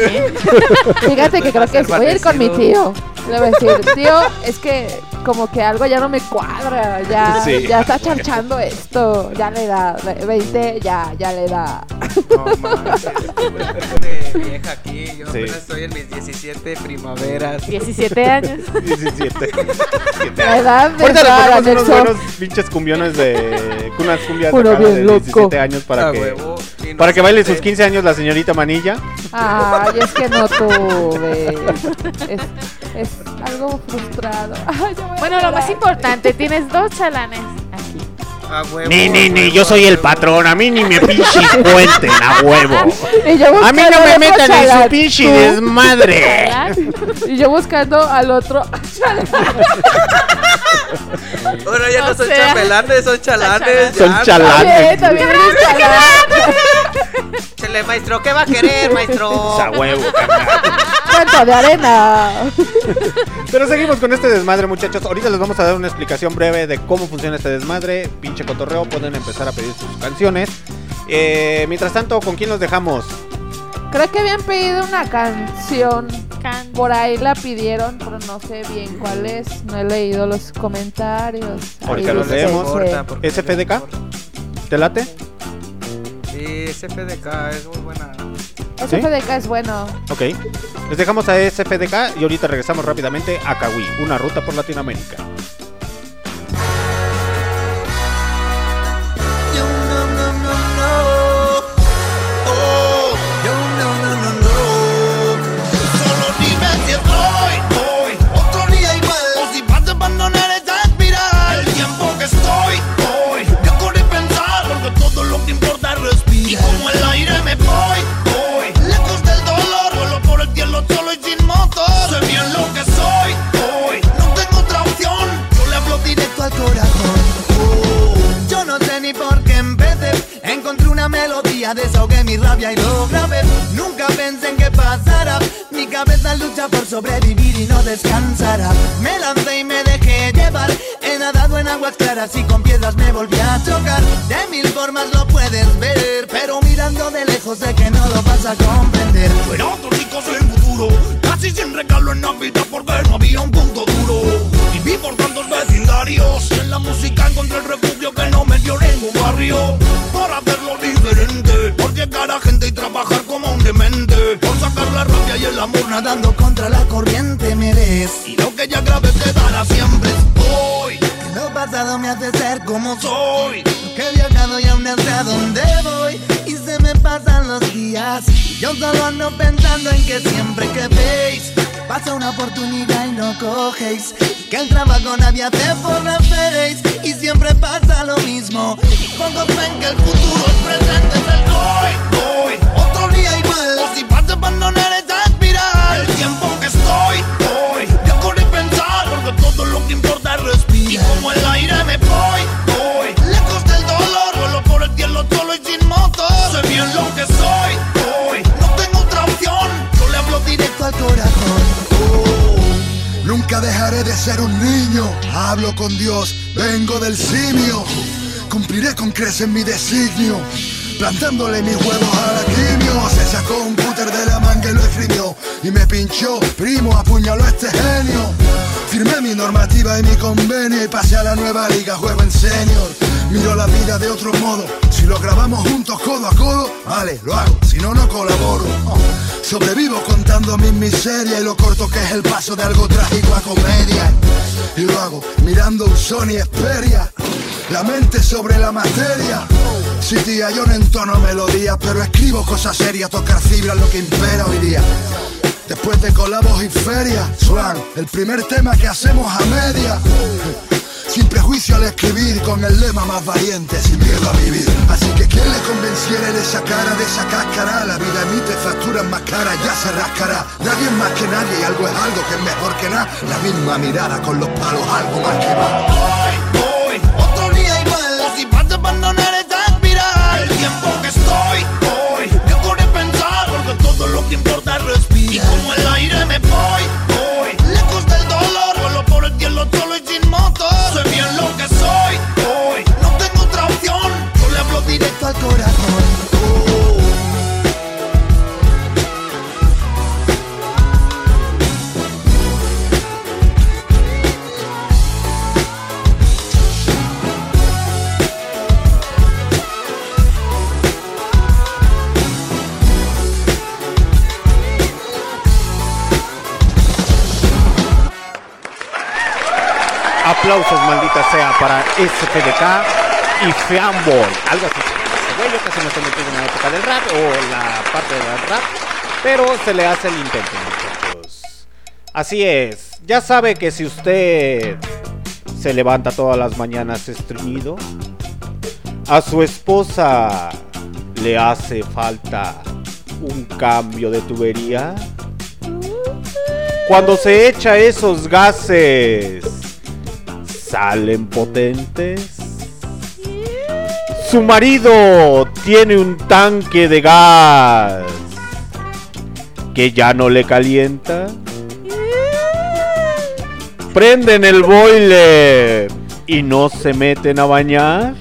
Fíjate que creo que <laughs> voy a ir con mi tío. Le voy a decir, tío, es que como que algo ya no me cuadra. Ya, <laughs> Sí. ya está chanchando esto. Ya le da. ve- 20, ya, ya le da. No mames, <laughs> de vieja aquí. Yo Sí. apenas estoy en mis 17 primaveras. 17 años. <laughs> 17. La edad de Ahorita le unos buenos pinches cumbiones de. Unas cumbias de loco. 17 años para A que. huevo, Para que baile sus 15 años la señorita Manilla. Ay, es que no tuve. Es, es algo frustrado. Ay, ya voy a Bueno, lo más importante, tienes dos chalanes aquí. A huevo, Ni, ni, ni, huevo, yo soy el patrón. A mí ni me pinches cuenten a huevo. <laughs> Y yo A mí no me metan en su pinche desmadre. <laughs> Y yo buscando al otro. Ahora <laughs> ya no son sea, chambelanes, son chalanes. Son chalanes. También, también eres chalán. Chele, maestro, ¿qué va a querer, maestro? <laughs> A huevo, carnal. Cuento de arena. Pero seguimos con este desmadre, muchachos. Ahorita les vamos a dar una explicación breve de cómo funciona este desmadre. Pinche cotorreo, pueden empezar a pedir sus canciones. Eh, mientras tanto, ¿con quién los dejamos? Creo que habían pedido una canción. Can- Por ahí la pidieron, pero no sé bien cuál es. No he leído los comentarios. Ahorita los leemos. ¿SFDK? ¿Te late? Sí, SFDK es muy buena. SFDK es bueno. Ok. Les dejamos a SFDK y ahorita regresamos rápidamente a Kawi, una ruta por Latinoamérica. Desahogué mi rabia y lo grabé. Nunca pensé en que pasara. Mi cabeza lucha por sobrevivir y no descansará. Me lancé y me dejé llevar. He nadado en aguas claras y con piedras me volví a chocar. De mil formas lo puedes ver, pero mirando de lejos sé que no lo vas a comprender. Pero otros ricos en futuro, casi sin regalo en Navidad porque no había un punto duro. Viví por tantos vecindarios y en la música encontré el refugio que no me dio ningún barrio. Por hacerlo diferente, llegar a gente y trabajar como un demente. Por sacar la rabia y el amor Nadando contra la corriente me ves. y lo que ya grabé quedará siempre. Hoy Que lo pasado me hace ser como soy. soy. Que he viajado y aún sé a dónde voy. Y se me pasan los días. Yo solo ando pensando en que siempre que veis. Pasa una oportunidad y no cogéis. Que el trabajo nadie hace por referéis. Y siempre pasa lo mismo. Y pocos ven que el futuro es presente. Es el hoy, hoy. Otro día igual. Ser un niño. Hablo con Dios, vengo del simio. Cumpliré con creces mi designio. Plantándole mis huevos a la quimio. Se sacó un cúter de la manga y lo escribió. Y me pinchó, primo, apuñaló a este genio. Firmé mi normativa y mi convenio. Y pasé a la nueva liga, juego en senior. Miro la vida de otro modo. Si lo grabamos juntos codo a codo, vale, lo hago. Si no, no colaboro. Sobrevivo contando mis miserias y lo corto que es el paso de algo trágico a comedia. Y lo hago mirando un Sony Xperia, la mente sobre la materia. Sí, tía, yo no entono melodías, pero escribo cosas serias, tocar fibras lo que impera hoy día. Después de colabos y ferias, Swan, el primer tema que hacemos a media. Sin prejuicio al escribir, con el lema más valiente, sin miedo a vivir. Así que quien le convenciere de esa cara, de esa cáscara, la vida emite facturas más caras, ya se rascará. Nadie es más que nadie y algo es algo que es mejor que nada. La misma mirada con los palos, algo más que más. Sea, para SPDK y Fanboy. Algo así. Güey, yo casi me estoy metiendo en la época del rap o la parte del rap. Pero se le hace el intento, muchachos. Así es. Ya sabe que si usted se levanta todas las mañanas estreñido, a su esposa le hace falta un cambio de tubería. Cuando se echa esos gases, salen potentes. Su marido tiene un tanque de gas que ya no le calienta. Prenden el boiler y no se meten a bañar.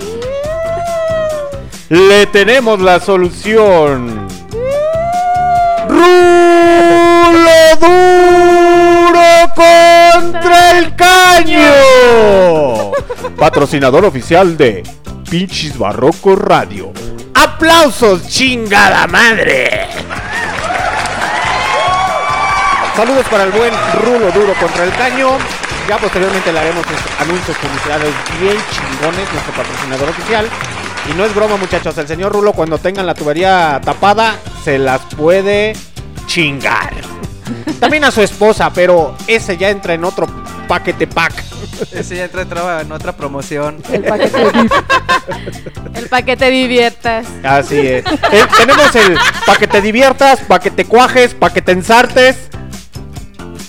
Le tenemos la solución. Rulo duro contra el caño. <laughs> Patrocinador oficial de Pinches Barroco Radio. ¡Aplausos, chingada madre! Saludos para el buen Rulo Duro contra el caño. Ya posteriormente le haremos anuncios publicitarios bien chingones, nuestro patrocinador oficial. Y no es broma, muchachos. El señor Rulo, cuando tengan la tubería tapada, se las puede chingar. También a su esposa, pero ese ya entra en otro paquete pack. Ese ya entra, entraba en otra promoción. El paquete VIP. El pa' que te diviertas. Así es. Eh, tenemos el pa' que te diviertas, pa' que te cuajes, pa' que te ensartes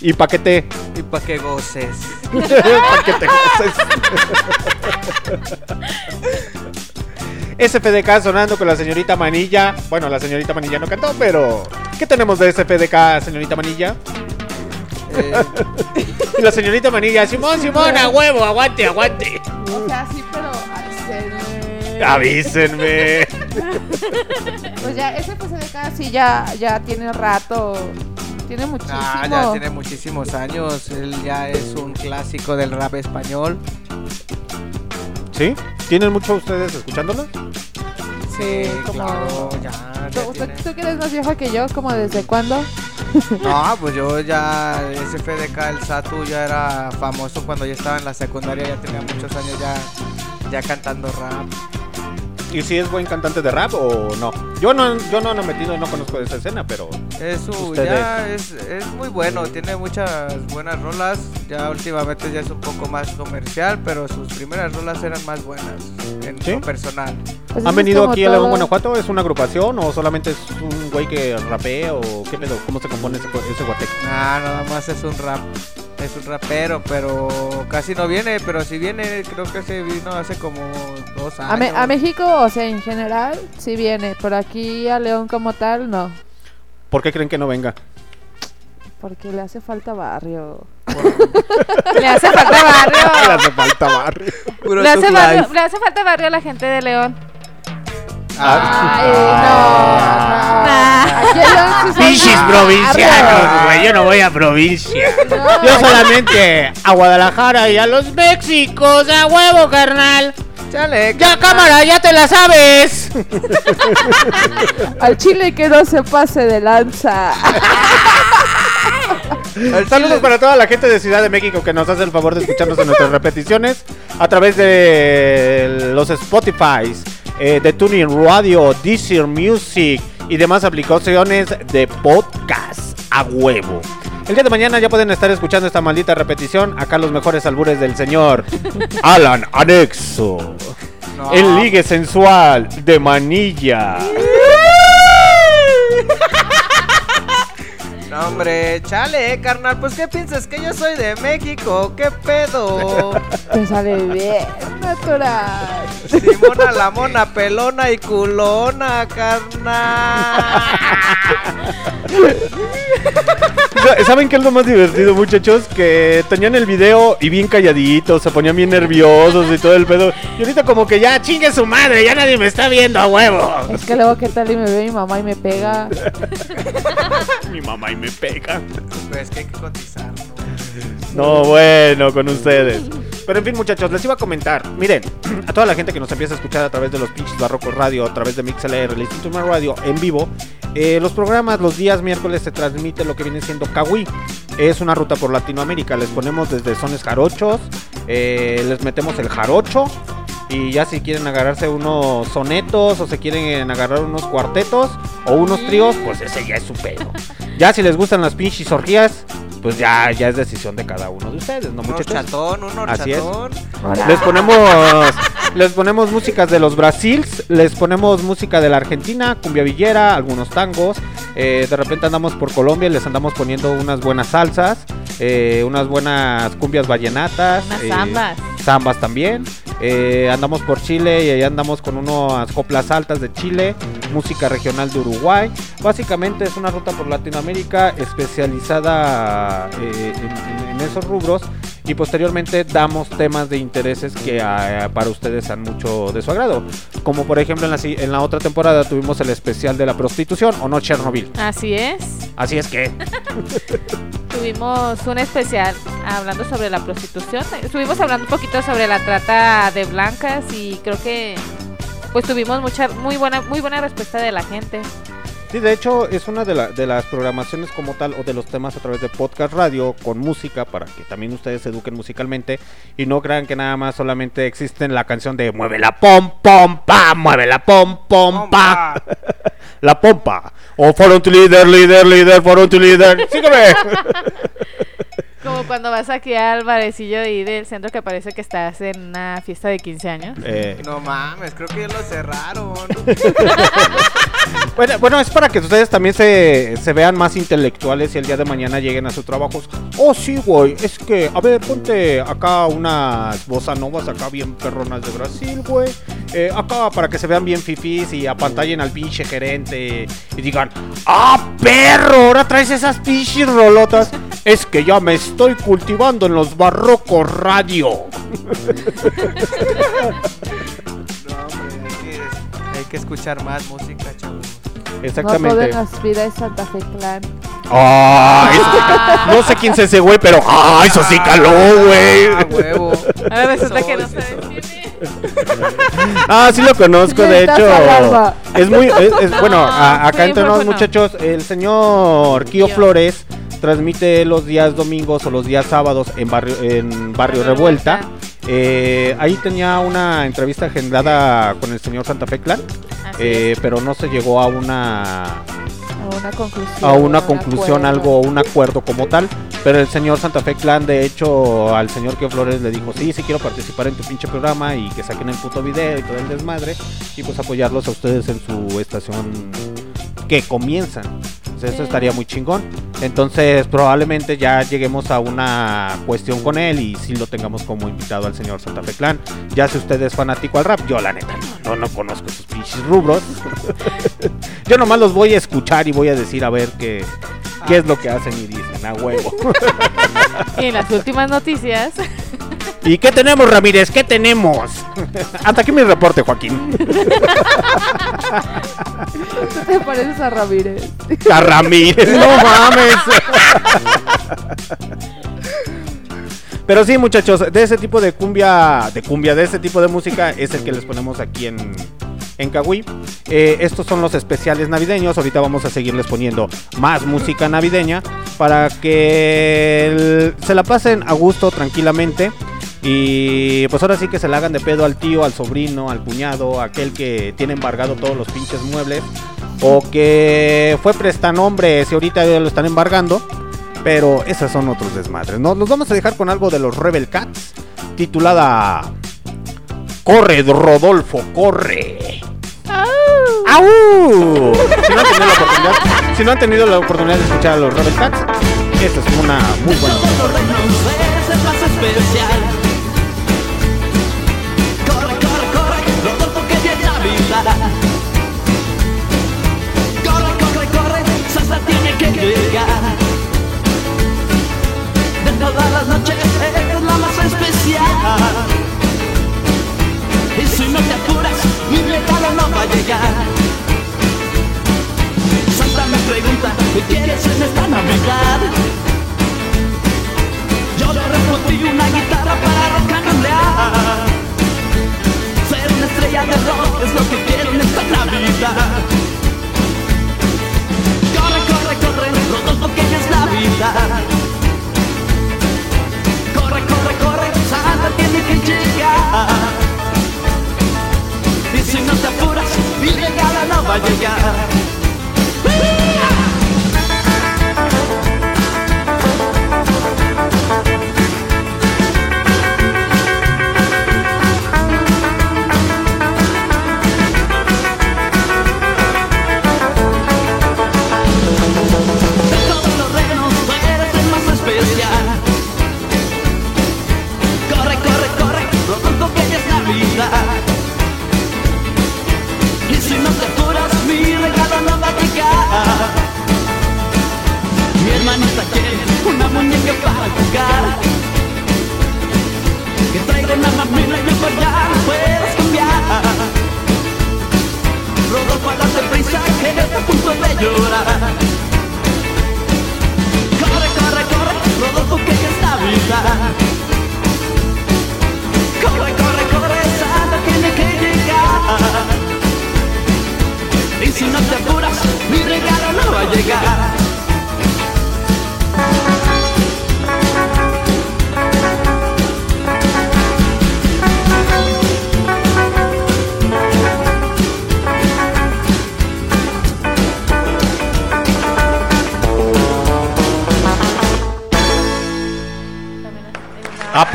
y pa' que te. Y que goces. <laughs> pa' que te goces. <laughs> SFDK sonando con la señorita Manilla. Bueno, la señorita Manilla no cantó, pero ¿qué tenemos de SFDK, señorita Manilla? Eh, <laughs> Y la señorita Manilla, Simón, Simón, a huevo, aguante, aguante. O sea, sí, pero avísenme. Avísenme. <laughs> Pues ya, ese PCDK sí ya, ya tiene rato. Tiene muchísimo. ah, ya tiene muchísimos años. Él ya es un clásico del rap español. ¿Sí? ¿Tienen mucho ustedes escuchándolo? Sí, como- claro, ya, ya ¿Tú, tú- tiene- tú que eres más vieja que yo, como desde cuándo? <laughs> No, pues yo ya, ese FDK, el Satu ya era famoso cuando yo estaba en la secundaria, ya tenía muchos años ya, ya cantando rap. ¿Y si es buen cantante de rap o no? Yo no, yo no me he metido y no conozco de esa escena, pero. Es, su- ya es, es muy bueno, tiene muchas buenas rolas, ya últimamente ya es un poco más comercial, pero sus primeras rolas eran más buenas, en ¿Sí? lo personal. Pues ¿Han venido aquí a León. Guanajuato? ¿Es una agrupación o solamente es un güey que rapea o qué pedo? ¿Cómo se compone ese, ese guateque? Ah, nada más es un rap, es un rapero, pero casi no viene, pero si viene creo que se vino hace como dos años. A, Me- a México, o sea, en general, sí viene. Pero aquí a León como tal, no. ¿Por qué creen que no venga? Porque le hace falta barrio. <laughs> Le hace falta <laughs> Le barrio. hace falta barrio. Puro Le hace, Tug barrio, le hace falta barrio a la gente de León. Ay, Ah. no. Pinches barrio. provincianos, güey. Yo no voy a provincia. No. Yo solamente a Guadalajara y a los Méxicos. A huevo, carnal. Chale, Ya, cámara, ya te la sabes. Al chile que no se pase de lanza. Saludos para toda la gente de Ciudad de México que nos hace el favor de escucharnos en nuestras repeticiones a través de los Spotify, eh, de Tuning Radio, Deezer Music y demás aplicaciones de podcast a huevo. El día de mañana ya pueden estar escuchando esta maldita repetición. Acá los mejores albures del señor <laughs> Alan Anexo. No. El ligue sensual de manilla. <laughs> No, hombre, chale, carnal, pues ¿qué piensas? ¿Que yo soy de México? ¿Qué pedo? <laughs> Te sale bien natural. Simona la mona, pelona y culona, carnal. <laughs> ¿Saben qué es lo más divertido, muchachos? Que tenían el video y bien calladitos, se ponían bien nerviosos y todo el pedo. Y ahorita como que ya chingue su madre, ya nadie me está viendo a huevo. Es que luego, ¿qué tal? Y me ve mi mamá y me pega. <laughs> Mi mamá y me pega. Pues que hay que cotizar, No, bueno, con ustedes. Pero en fin, muchachos, les iba a comentar. Miren, <clears throat> a toda la gente que nos empieza a escuchar a través de los pinches barrocos radio, a través de MixLR, el Instituto Radio en vivo, eh, los programas los días miércoles se transmite lo que viene siendo Kawi. Es una ruta por Latinoamérica. Les ponemos desde sones jarochos, eh, les metemos el jarocho. Y ya si quieren agarrarse unos sonetos o se quieren agarrar unos cuartetos o unos tríos, pues ese ya es su pedo. Ya si les gustan las pinches orgías, pues ya, ya es decisión de cada uno de ustedes, ¿no, Un muchachos? horchatón, un Así es. horchatón. Les ponemos les ponemos músicas de los Brasils, les ponemos música de la Argentina, cumbia villera, algunos tangos. eh, de repente andamos por Colombia y les andamos poniendo unas buenas salsas, eh, unas buenas cumbias vallenatas, Unas eh, zambas. Zambas también. eh, andamos por Chile y ahí andamos con unas coplas altas de Chile, música regional de Uruguay. Básicamente es una ruta por Latinoamérica especializada eh, en- en- esos rubros y posteriormente damos temas de intereses que ah, para ustedes sean mucho de su agrado. Como por ejemplo en la, en la otra temporada tuvimos el especial de la prostitución o no Chernobyl. Así es. Así es que <laughs> Tuvimos un especial hablando sobre la prostitución. Estuvimos hablando un poquito sobre la trata de blancas y creo que pues tuvimos mucha muy buena muy buena respuesta de la gente. Sí, de hecho es una de, la- de las programaciones como tal o de los temas a través de podcast radio con música para que también ustedes se eduquen musicalmente y no crean que nada más solamente existe la canción de mueve la pom pom pa, mueve la pom pom pa. <laughs> la pompa. O for un líder, líder, líder, for un líder. <laughs> Sígueme. <laughs> Como cuando vas aquí al barecillo de ahí del centro que parece que estás en una fiesta de 15 años. Eh, No mames, creo que ya lo cerraron. <laughs> Bueno, bueno, es para que ustedes también se, se vean más intelectuales y el día de mañana lleguen a sus trabajos. Oh, sí, güey, es que, a ver, ponte acá unas bossa novas acá bien perronas de Brasil, güey. Eh, acá para que se vean bien fifís y apantallen al pinche gerente y digan, ¡Ah, perro! Ahora traes esas pinches rolotas. Es que ya me estoy cultivando en los barrocos radio. <laughs> No, <laughs> hombre, hay que, hay que escuchar más música, chavos. No Exactamente. es Santa Fe Clan. ¡Ah! eso no sé quién es ese güey, pero ¡ah! Eso sí caló, güey. Ah, huevo. Ahora resulta que no sabes quién es. <laughs> Ah, sí lo conozco, de hecho. Es muy. es- es- No, bueno, a- acá sí, entre nos, micrófono. muchachos, el señor Kio. Flores transmite los días domingos o los días sábados en Barrio, en barrio Revuelta. Eh, ahí tenía una entrevista agendada con el señor Santa Fe Clan, eh, pero no se llegó a una A una conclusión. a una un conclusión, acuerdo. algo, un acuerdo como tal. Pero el señor Santa Fe Clan, de hecho, al señor que Flores le dijo, sí, sí quiero participar en tu pinche programa y que saquen el puto video y todo el desmadre. Y pues apoyarlos a ustedes en su estación que comienzan. Eso estaría muy chingón. Entonces probablemente ya lleguemos a una cuestión con él y sí lo tengamos como invitado al señor Santa Fe Clan. Ya si usted es fanático al rap, yo la neta no, no, no conozco sus pinches rubros. <laughs> yo nomás los voy a escuchar y voy a decir a ver qué, qué es lo que hacen y dicen, a huevo. <laughs> Y en las últimas noticias, <laughs> ¿Y qué tenemos, Ramírez? ¿Qué tenemos? Hasta aquí mi reporte, Joaquín. ¿Tú te pareces a Ramírez? A Ramírez, no mames. Pero sí, muchachos, de ese tipo de cumbia, de cumbia, de ese tipo de música es el que les ponemos aquí en, en Kawi. Eh, estos son los especiales navideños. Ahorita vamos a seguirles poniendo más música navideña para que el- se la pasen a gusto, tranquilamente. Y pues ahora sí que se la hagan de pedo al tío, al sobrino, al cuñado, aquel que tiene embargado todos los pinches muebles. O que fue prestanombre, si ahorita ya lo están embargando. Pero esas son otros desmadres, ¿no? Los vamos a dejar con algo de los Rebel Cats. Titulada Corre, Rodolfo, corre. ¡Au! Si no han tenido la oportunidad, si no han tenido la oportunidad de escuchar a los Rebel Cats, esta es una muy buena. Todos las noches es la más especial. Y si no te apuras, mi regalo no va a llegar. Santa me pregunta, ¿qué quieres en esta Navidad? Yo le respondí una guitarra para rock and rollear.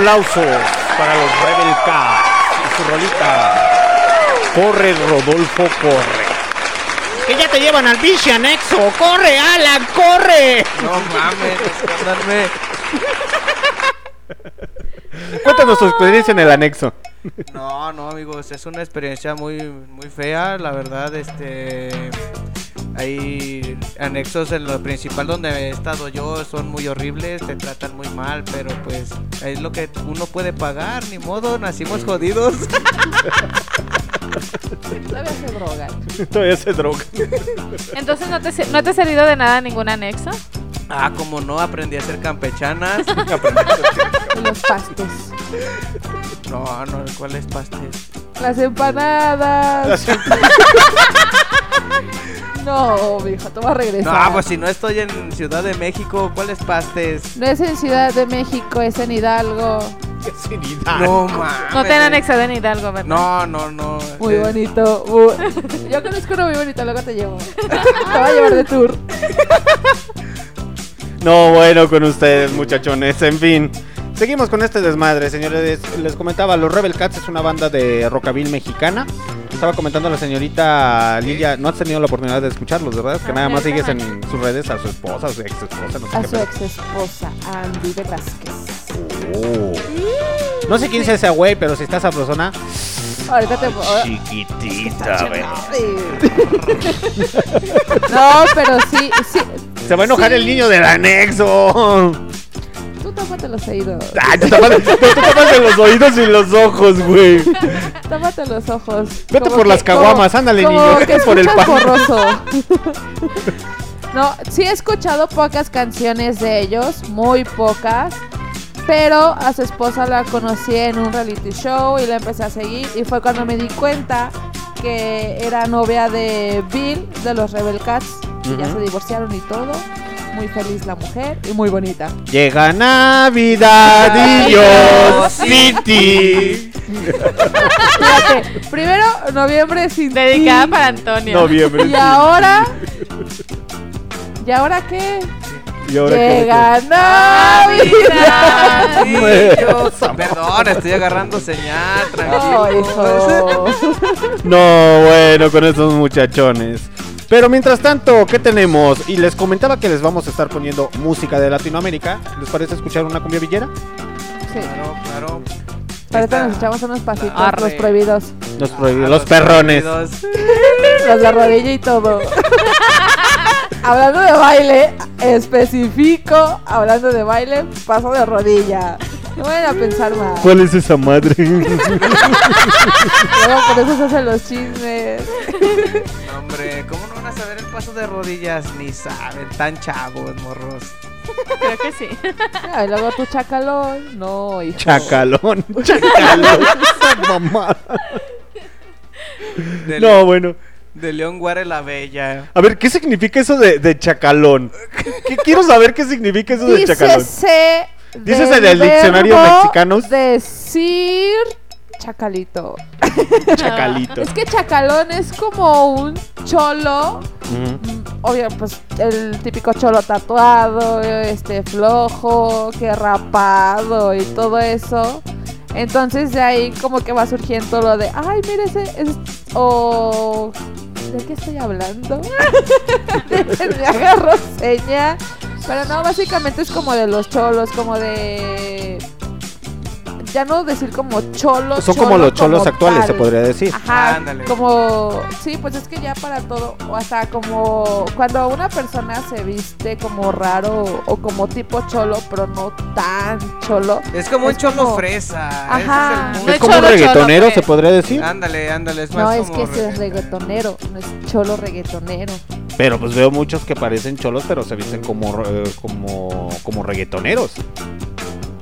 Aplausos para los Rebel Cats y su rolita. Corre, Rodolfo, corre. Que ya te llevan al biche anexo. ¡Corre, Alan, corre! No mames, escándarme. Cuéntanos tu experiencia en el anexo. No, no, amigos, es una experiencia muy, muy fea, la verdad, este... Hay anexos en lo principal donde he estado yo, son muy horribles, te tratan muy mal, pero pues es lo que uno puede pagar, ni modo, nacimos jodidos. <laughs> Todavía se droga. Todavía se droga. Entonces, ¿no te, ¿no te ha servido de nada ningún anexo? Ah, como no, aprendí a hacer campechanas. <laughs> <laughs> Los pastes. No, no, ¿cuál es pastes? Las empanadas. No, mijo, te voy a regresar. No, pues si no estoy en Ciudad de México, ¿cuáles pastes? No es en Ciudad de México, es en Hidalgo. <laughs> Es en No mames. No te han anexado en Hidalgo, ¿verdad? No, no, no. Muy Eh, bonito. muy- <laughs> Yo conozco uno muy bonito, luego te llevo. <laughs> Te voy a llevar de tour. No, bueno, con ustedes, muchachones. En fin, seguimos con este desmadre, señores. Les comentaba, los Rebel Cats es una banda de rockabilly mexicana. Estaba comentando la señorita Lilia, no has tenido la oportunidad de escucharlos, ¿verdad? Que Ah, nada más sigues en sus redes a su esposa, a su ex esposa, no sé A su ex esposa, Andy Velázquez. Oh. No sé quién es ese güey, pero si está sabrosona. Ahorita te Chiquitita, güey. <laughs> No, pero sí, sí. Se va a enojar Sí. el niño del anexo. Tú tápate los oídos. Tú tápate los oídos y los ojos, güey. <laughs> Tápate los ojos. Vete Como por que- las caguamas, como- ándale, como niño, vete por el pan. borroso. <laughs> No, sí he escuchado pocas canciones de ellos, muy pocas. Pero a su esposa la conocí en un reality show y la empecé a seguir. Y fue cuando me di cuenta que era novia de Bill de los Rebel Cats. Y ya Ujú. se divorciaron y todo. Muy feliz la mujer y muy bonita. Llega Navidad y yo City. Fíjate, primero noviembre sin Dedicada ti. para Antonio. Noviembre. Y ahora. ¿Y ahora qué? Y ahora qué- Llega Navidad. <laughs> Navidad. Perdón, estoy agarrando señal, tranquilo. Oh, hijo. No, bueno, con estos muchachones. Pero mientras tanto, ¿qué tenemos? Y les comentaba que les vamos a estar poniendo música de Latinoamérica. ¿Les parece escuchar una cumbia villera? Sí. Claro, claro. Ahorita nos echamos unos pasitos, Arre. los prohibidos. Los, prohibidos, los perrones. prohibidos. Los de rodilla y todo. <laughs> hablando de baile, específico, hablando de baile, paso de rodilla. No vayan a pensar más. ¿Cuál es esa madre? <laughs> Luego por eso se hacen los chismes. No, hombre, ¿cómo no van a saber el paso de rodillas? Ni saben, tan chavos, morros. Creo que sí. Ay, luego tu chacalón. No, hijo. Chacalón. <laughs> Chacalón. Esa. De, No, bueno. de León Guare la Bella. A ver, ¿qué significa eso de, de chacalón? ¿Qué, quiero saber qué significa eso de chacalón. Dícese. Dícese del diccionario verbo mexicanos. Decir chacalito. <laughs> Chacalito. Es que chacalón es como un cholo. Mm, Obvio, pues el típico cholo tatuado, este flojo, que rapado y todo eso. Entonces de ahí como que va surgiendo lo de, ay, mire ese, es- o ¿de qué estoy hablando? <laughs> Me agarro seña. Pero no, básicamente es como de los cholos, como de ya no decir como cholos. Son como los cholos como actuales, se podría decir. Ajá, Ándale. como, sí, pues es que ya para todo, o hasta como cuando una persona se viste como raro o como tipo cholo, pero no tan cholo. Es como un Es cholo como- fresa. Ajá. Ese es el No Es es como un cholo, reggaetonero, pues. se podría decir. Ándale, ándale, es No, más es como que ese es reggaetonero, no es cholo reggaetonero. Pero pues veo muchos que parecen cholos, pero se visten como, eh, como, como reggaetoneros.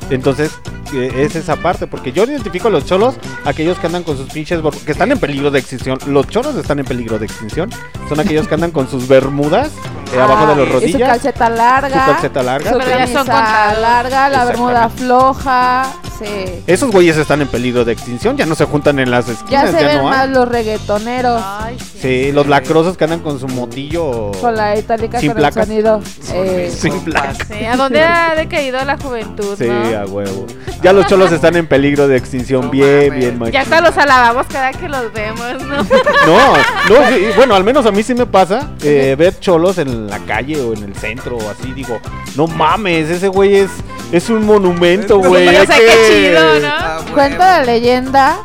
Entonces, es esa parte, porque yo identifico a los cholos, aquellos que andan con sus pinches, que están en peligro de extinción. Los cholos están en peligro de extinción. Son aquellos que andan con sus bermudas eh, abajo de los Ah, Y su rodillas. calceta larga. Su calceta larga. Su camisa larga, la bermuda floja. se Esos güeyes están en peligro de extinción, ya no se juntan en las ya esquinas, se ya, ven no más los reggaetoneros Sí, los lacrosos que andan con su motillo. con la itálica Sin con placas. el sonido. eh, Sin placas. Sí, ¿A dónde ha decaído la juventud, Sí, no? a huevo. Ya los cholos están en peligro de extinción, bien, bien, Ya machín. hasta los alabamos cada que los vemos, ¿no? <laughs> No, no, sí, bueno, al menos a mí sí me pasa eh, ver cholos en la calle o en el centro o así, digo, no mames, ese güey es, es un monumento, güey. O hay sea, que- qué chido, ¿no? Cuenta la leyenda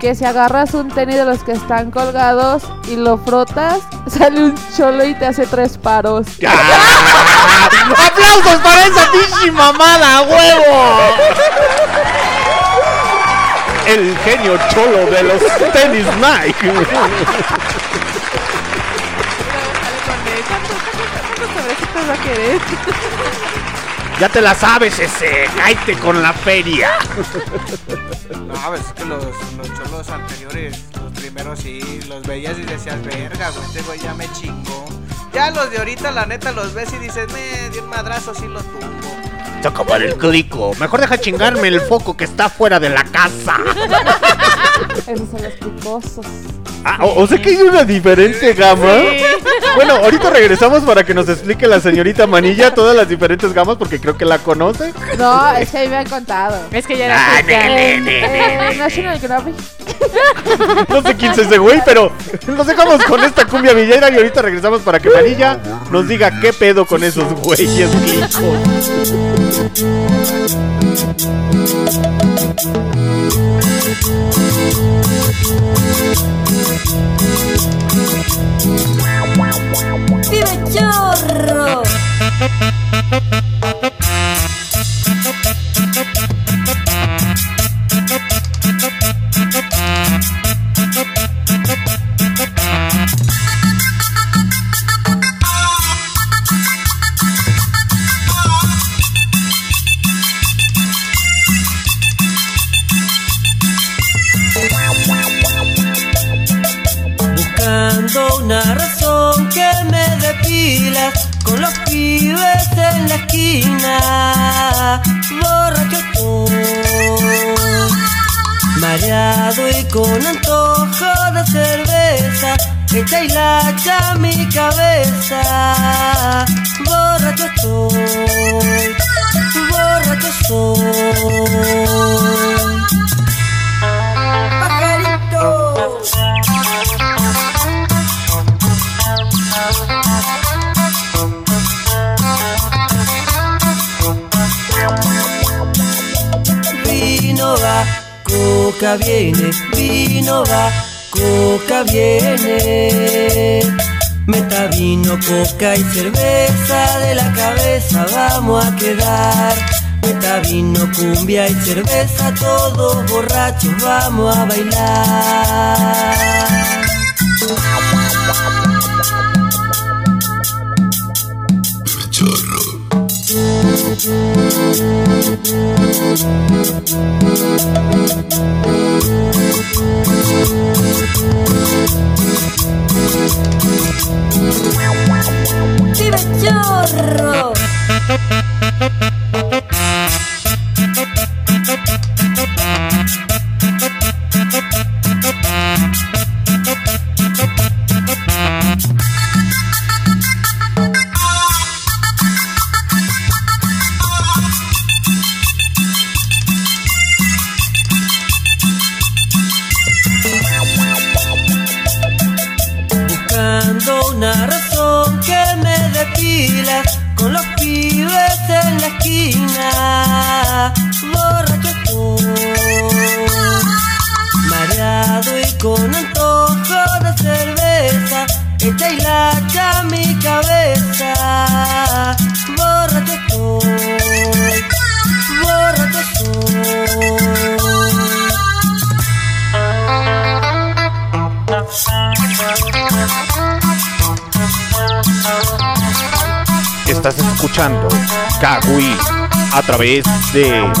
que si agarras un tenis de los que están colgados y lo frotas, sale un cholo y te hace tres paros. <laughs> ¡Aplausos para esa pinche mamada, huevo! El genio cholo de los tenis Nike. <laughs> ¿Cuántos sobrecitos va a querer? Ya te la sabes ese, cállate con la feria. No, es que los, los cholos anteriores, los primeros sí, los veías y decías, verga, güey, este güey ya me chingó. Ya los de ahorita, la neta, los ves y dices, me dio un madrazo, sí lo tumbo. Toca para el clico. Mejor deja chingarme el foco que está fuera de la casa. Esos son los picosos. Ah, o, o sea que hay una diferente gama. Bueno, ahorita regresamos para que nos explique la señorita Manilla todas las diferentes gamas porque creo que la conoce. No, es que ahí me han contado. Es que ya Ah, era pequeña. ne, ne, ne, Eh, National. No sé quién es ese güey, pero nos dejamos con esta cumbia villera y ahorita regresamos para que Manilla nos diga qué pedo con esos güeyes clicos. ¡Vive chorro! Pibes en la esquina. Borracho estoy, mareado y con antojo de cerveza. Echa y lacha mi cabeza. Borracho estoy, borracho estoy. Pajarito. Coca viene, vino va, coca viene. Meta vino, coca y cerveza de la cabeza vamos a quedar. Meta vino, cumbia y cerveza, todos borrachos vamos a bailar. ¡Vive chorro! De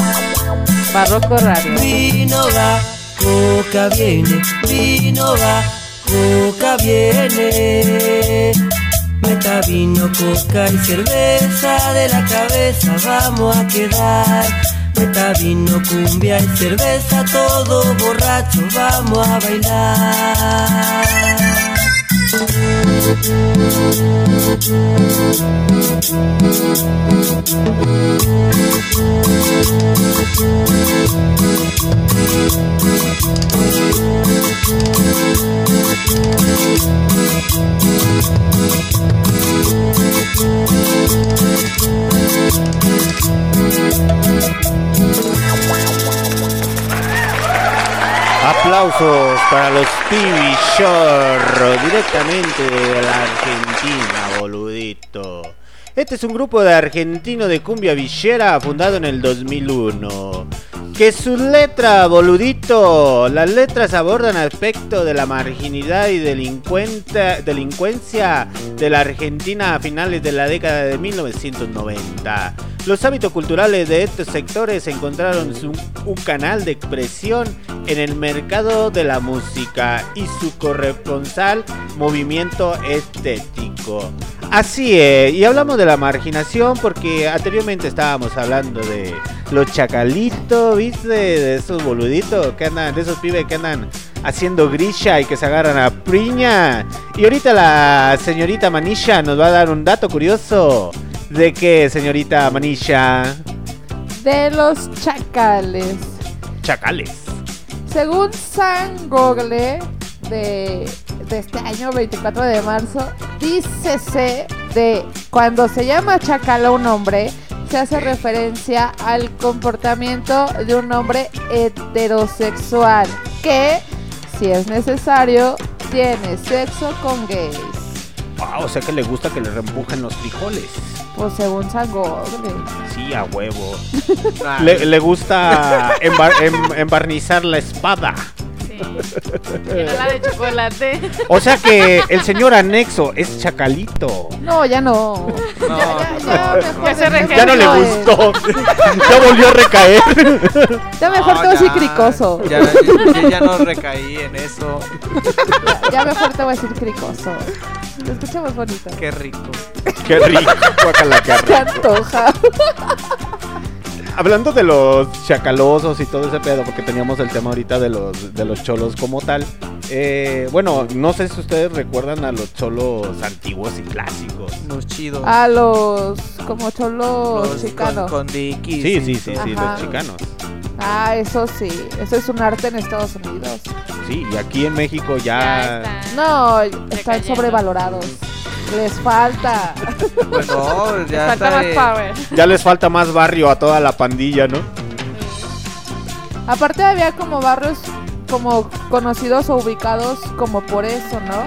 Barroco Radio. Vino va, coca viene, vino va, coca viene. Meta vino, coca y cerveza de la cabeza vamos a quedar. Meta vino, cumbia y cerveza, todo borracho, vamos a bailar. Thank you. Para los Pibi Shore, directamente de la Argentina, boludito. Este es un grupo de argentino de cumbia villera fundado en el 2001. Que su letra, boludito, las letras abordan aspectos de la marginidad y delincuencia de la Argentina a finales de la década de 1990. Los hábitos culturales de estos sectores encontraron un canal de expresión en el mercado de la música y su corresponsal movimiento estético. Así es, y hablamos de la marginación porque anteriormente estábamos hablando de los chacalitos, ¿viste? De esos boluditos que andan, de esos pibes que andan haciendo grilla y que se agarran a priña. Y ahorita la señorita Manilla nos va a dar un dato curioso. ¿De qué, señorita Manilla? De los chacales. Chacales. Según San Google de, de este año 24 de marzo, dícese de cuando se llama chacal a un hombre, se hace referencia al comportamiento de un hombre heterosexual que, si es necesario, tiene sexo con gays. Ah, o sea que le gusta que le reempujen los frijoles. Pues según Google. Sí, a huevo. <laughs> le, le gusta <laughs> embar- em- embarnizar la espada. No la de chocolate. O sea que el señor anexo es chacalito. No, ya no. Ya, ya, ya, mejor Ya se no le gustó. ya volvió a recaer. Ya mejor No, te voy a decir ya. cricoso. Ya, no recaí en eso. Ya mejor te voy a decir cricoso. Te escucha más bonito. Qué rico. Qué rico. guácala, qué Se rico. antoja. Hablando de los chacalosos y todo ese pedo, porque teníamos el tema ahorita de los, de los cholos como tal. Eh, bueno, no sé si ustedes recuerdan a los cholos antiguos y clásicos. Los chidos. A los como cholos Los chicanos. con, con Sí, sí, sí, sí, Ajá. los chicanos. Ah, eso sí. Eso es un arte en Estados Unidos. Sí, y aquí en México ya. No, están sobrevalorados. Les falta. Pues no, ya falta está más power. Ya les falta más barrio a toda la pandilla, ¿no? Aparte había como barrios como conocidos o ubicados como por eso, ¿no?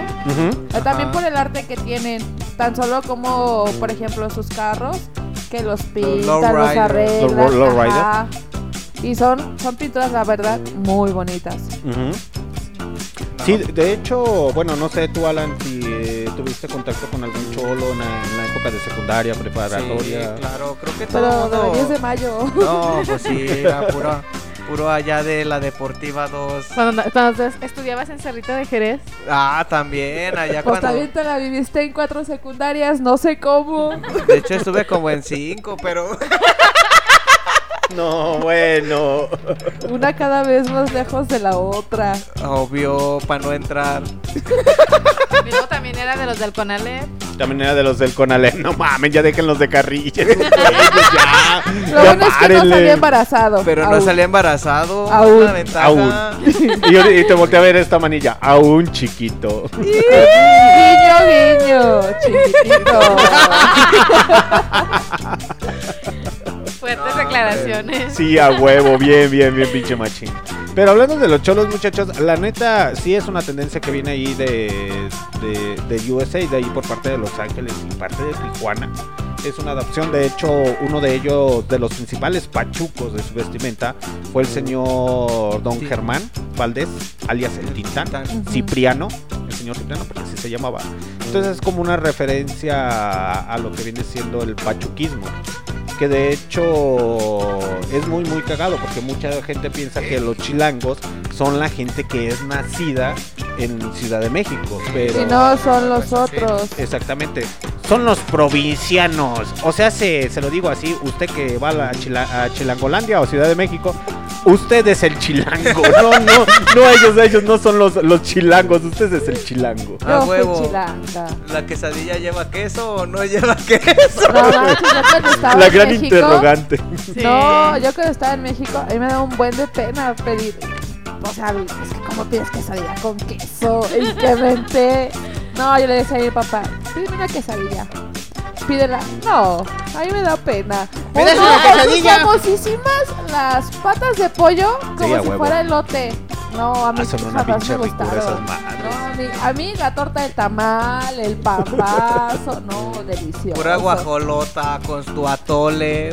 También Ajá. por el arte que tienen, tan solo como, por ejemplo, sus carros, que los pintan, los, arreglan. Los ajá. Y son, son pinturas, la verdad, muy bonitas. Ujú. Sí, de hecho, bueno, no sé tú, Alan, si eh, tuviste contacto con algún cholo en la, en la época de secundaria, preparatoria. Sí, claro, creo que todo Pero mundo... 10 de mayo. No, pues sí, era <laughs> puro allá de la Deportiva 2. Cuando, cuando estudiabas en Cerrito de Jerez. Ah, también, allá Pues cuando... también te la viviste en cuatro secundarias, no sé cómo. De hecho estuve como en cinco, pero... <laughs> No, bueno. Una cada vez más lejos de la otra. Obvio, para no entrar. También era de los del Conalep. También era de los del Conalep. No mames, ya déjenlos de carrilla. esos güeyes, ya. Lo Ya bueno es que no párenle. salía embarazado. Pero no salía embarazado. Aún. Aún. Y, yo- y te volteé a ver esta manilla. Aún chiquito. Guiño, guiño, chiquitito. <laughs> Sí, a huevo, bien, bien, bien, pinche machín. Pero hablando de los cholos, muchachos, la neta sí es una tendencia que viene ahí de, de, de USA, de ahí por parte de Los Ángeles y parte de Tijuana. Es una adopción, de hecho, uno de ellos, de los principales pachucos de su vestimenta, fue el señor Don Germán Valdés, alias el Tintán. Cipriano, el señor Cipriano, porque así se llamaba. Entonces es como una referencia a, a lo que viene siendo el pachuquismo que de hecho es muy muy cagado porque mucha gente piensa que los chilangos son la gente que es nacida en Ciudad de México, pero Y no son los otros. exactamente son los provincianos. O sea, se, se lo digo así, usted que va a, la Chila- a Chilangolandia o Ciudad de México, usted es el chilango. <laughs> No, no, no ellos, ellos no son los, los chilangos, usted es el chilango. A Yo fui huevo. ¿La quesadilla lleva queso o no lleva <laughs> queso? No, yo <laughs> La gran México- interrogante. No, yo cuando estaba en México, a mí me da un buen de pena pedir. O sea, es que como pides quesadilla con queso y que vente. No, yo le decía a mi papá, pídeme una quesadilla. Pídela. No, a mí me da pena. ¿Me das una quesadilla? famosísimas las patas de pollo como Sí, a si huevo. fuera elote. No, a mí Ah, son una jamás pinche me ricura gustaron. esas madres. No, a mí, a mí la torta de tamal, el papazo, no, delicioso. Pura guajolota con tu atole.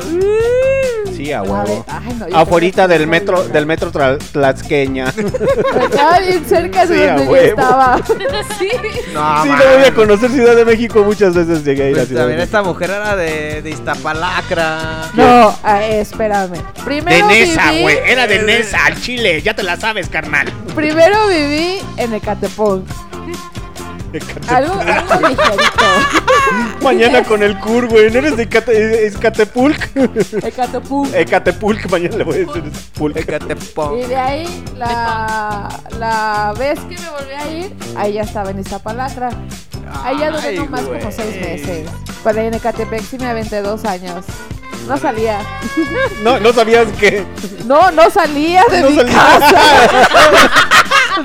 Sí, a A huevo. ver, ay, no, yo Afuerita creo que del no metro, del metro tra- Tlaxqueña. <laughs> Me quedaba bien cerca de a donde yo huevo. estaba. <laughs> sí. No, sí, man. no voy a conocer Ciudad de México muchas veces llegué a ir a Pues Ciudad de también México. Esta mujer era de, de Iztapalacra. No, ah, espérame. De Primero Nesa, viví, güey. Era de Nesa, al Chile. Ya te la sabes, carnal. primero viví en Ecatepec. Algo, algo ligerito. <laughs> Mañana con el Cur, güey. ¿No eres de Ecate- Ecatepulc? Ecatepulc, mañana le voy a decir Pulc. Y de ahí, la, la vez que me volví a ir, ahí ya estaba en Iztapalacra. Ahí ya duré nomás como seis meses. Pero en Ecatepec sí me aventé dos años. No salía. No, no sabías que. No, no salía de No mi salía. casa.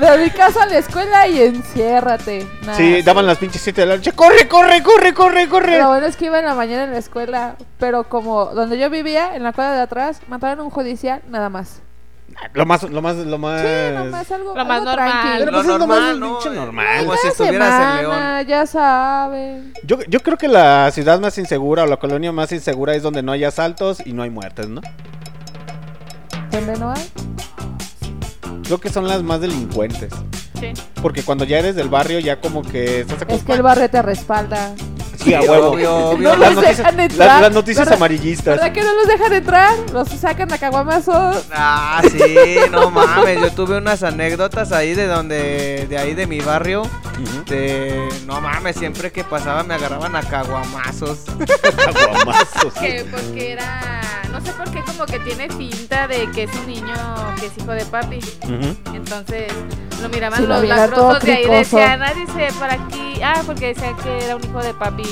<laughs> de mi casa a la escuela y enciérrate. Nada. Sí, daban las pinches 7 de la noche. ¡Corre, corre, corre, corre, corre! Lo bueno es que iba en la mañana en la escuela, pero como donde yo vivía, en la cuadra de atrás, mataron un judicial, nada más. Lo más, lo más, lo más. Sí, nomás algo, Lo más algo normal. Pero Lo pues es lo normal, más ¿no? pinche normal. Como si Cada estuvieras en León. Ya saben. Yo, yo creo que la ciudad más insegura o la colonia más insegura es donde no hay asaltos y no hay muertes, ¿no? ¿Dónde no hay? Creo que son las más delincuentes. Sí. Porque cuando ya eres del barrio, ya como que estás Es que el barrio te respalda. Sí, a huevo. Obvio, obvio. No Las los noticias, dejan entrar. las noticias ¿Verdad? amarillistas. ¿Verdad que no los dejan entrar? Los sacan a caguamazos. Ah, sí, no <laughs> mames. Yo tuve unas anécdotas ahí de donde, de ahí de mi barrio. De, no mames, siempre que pasaba me agarraban a caguamazos. <laughs> Aguamazos. Que porque era. No sé por qué, como que tiene finta de que es un niño que es hijo de papi. Entonces lo miraban Sí, lo los labrosos de ahí. Decían, ah, dice por aquí. Ah, porque decían que era un hijo de papi.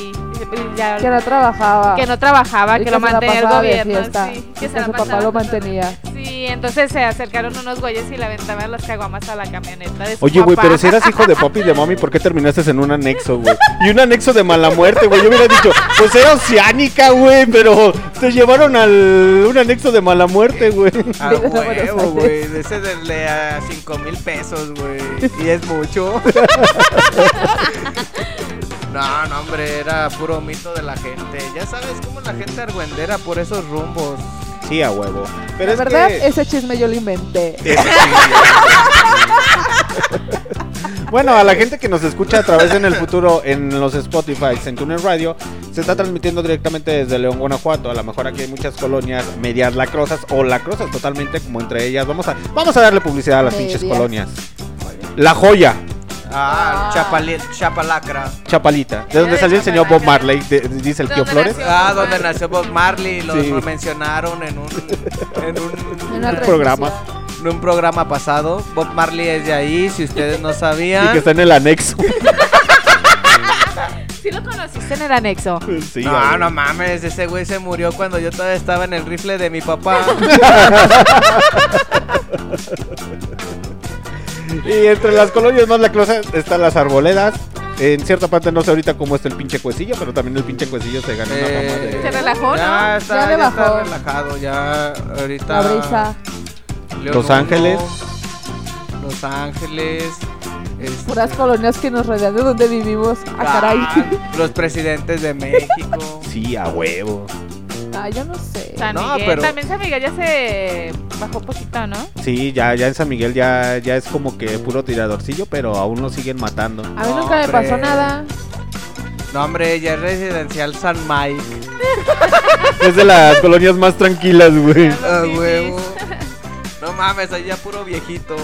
Ya- Que no trabajaba. que no trabajaba, Y que lo mantenía el gobierno. fiesta. Sí, Y que se su papá lo mantenía. Sí, entonces se acercaron unos güeyes y le aventaban las caguamas a la camioneta de su Oye, güey, pero si eras hijo de <laughs> papi y de mami, ¿por qué terminaste en un anexo, güey? Y un anexo de mala muerte, güey. Yo hubiera dicho, pues era oceánica, güey, pero te llevaron al un anexo de mala muerte, güey. A huevo, güey. De ese de, de a 5 mil pesos, güey. Y es mucho. <laughs> No, no, hombre, era puro mito de la gente. Ya sabes cómo la gente argüendera por esos rumbos. Sí, a huevo. Pero La es verdad, que... ese chisme yo lo inventé. <laughs> Bueno, a la gente que nos escucha a través en el futuro en los Spotify, en Tuner Radio, se está transmitiendo directamente desde León, Guanajuato. A lo mejor aquí hay muchas colonias medias lacrosas o lacrosas totalmente, como entre ellas. Vamos a, vamos a darle publicidad a las pinches colonias. La Joya, Ah, Chapali- Chapalacra. Chapalita, de donde de salió el señor Bob. Marley, de- dice el ¿De tío dónde Flores. nació? Ah, donde nació Bob Marley. Lo Sí. mencionaron en un, en un, <laughs> En una Un programa. transmisión. en un programa pasado. Bob Marley es de ahí, si ustedes no Y sabían. que está en el anexo. <laughs> ¿Sí lo conociste en el anexo? Sí, no, no mames, ese güey se murió cuando yo todavía estaba en el rifle de mi papá. <laughs> Y entre las colonias más lacrosas están las arboledas. En cierta parte no sé ahorita cómo está el pinche cuecillo, pero también el pinche cuecillo se ganó una fama Eh, Se de... relajó, ya ¿no? está, Ya ya, está relajado, ya ahorita. La brisa. León Los uno, Ángeles. Los Ángeles. este, Puras colonias que nos rodean de donde vivimos. Ah, caray. ah, los presidentes de México. Sí, a huevo. Ah, yo no sé. San No, Miguel. pero- También San Miguel ya se bajó poquito, ¿no? Sí, ya, ya en San Miguel ya, ya es como que puro tiradorcillo, pero aún lo siguen matando. A mí No, nunca me hombre. pasó nada. No, hombre, ya es residencial San Mike. <laughs> Es de las colonias más tranquilas, güey. A huevo. <laughs> No mames, ahí ya puro viejito.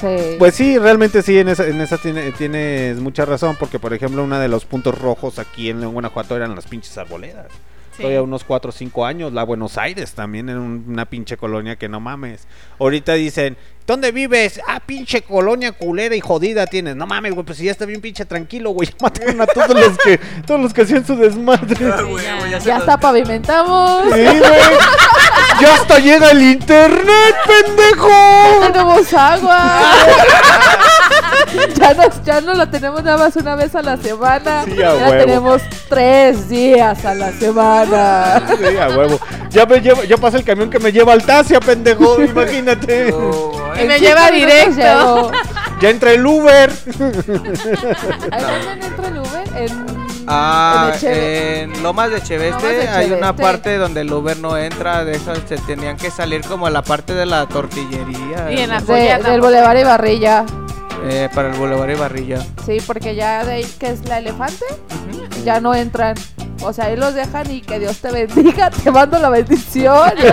Sí. Pues sí, realmente sí, en esa, en esa tiene- tienes mucha razón, porque por ejemplo uno de los puntos rojos aquí en León, Guanajuato eran las pinches arboledas. Sí. Todavía unos 4 o 5 años, la Buenos Aires también en un- una pinche colonia que no mames. Ahorita dicen, ¿dónde vives? Ah, pinche colonia culera y jodida tienes. No mames, güey, pues si ya está bien pinche tranquilo, güey. <laughs> Ya mataron a todos los que, todos los que hacían su desmadre. Ya está pavimentamos. Sí, güey. Ya hasta llega el internet, pendejo. Ya tenemos agua. <laughs> <laughs> ya, nos, ya no la tenemos nada más una vez a la semana. Sí, a ya huevo. tenemos tres días a la semana. <laughs> Sí, a huevo. Ya, me lleva, ya pasa el camión que me lleva al Tasia, pendejo. <laughs> Imagínate. Y me lleva directo. Ya entra el Uber. ¿A dónde entra el Uber? En, Ah, en Echeve- en Lomas de Cheveste Lomas de hay una parte donde el Uber no entra, de esas se tenían que salir como a la parte de la tortillería. Y en la eh, joya de- del Boulevard y Barrilla. Eh, para el Boulevard y Barrilla. Sí, porque ya de ahí que es la elefante, ya no entran. O sea, ahí los dejan y que Dios te bendiga, <laughs> te mando la bendición. <laughs>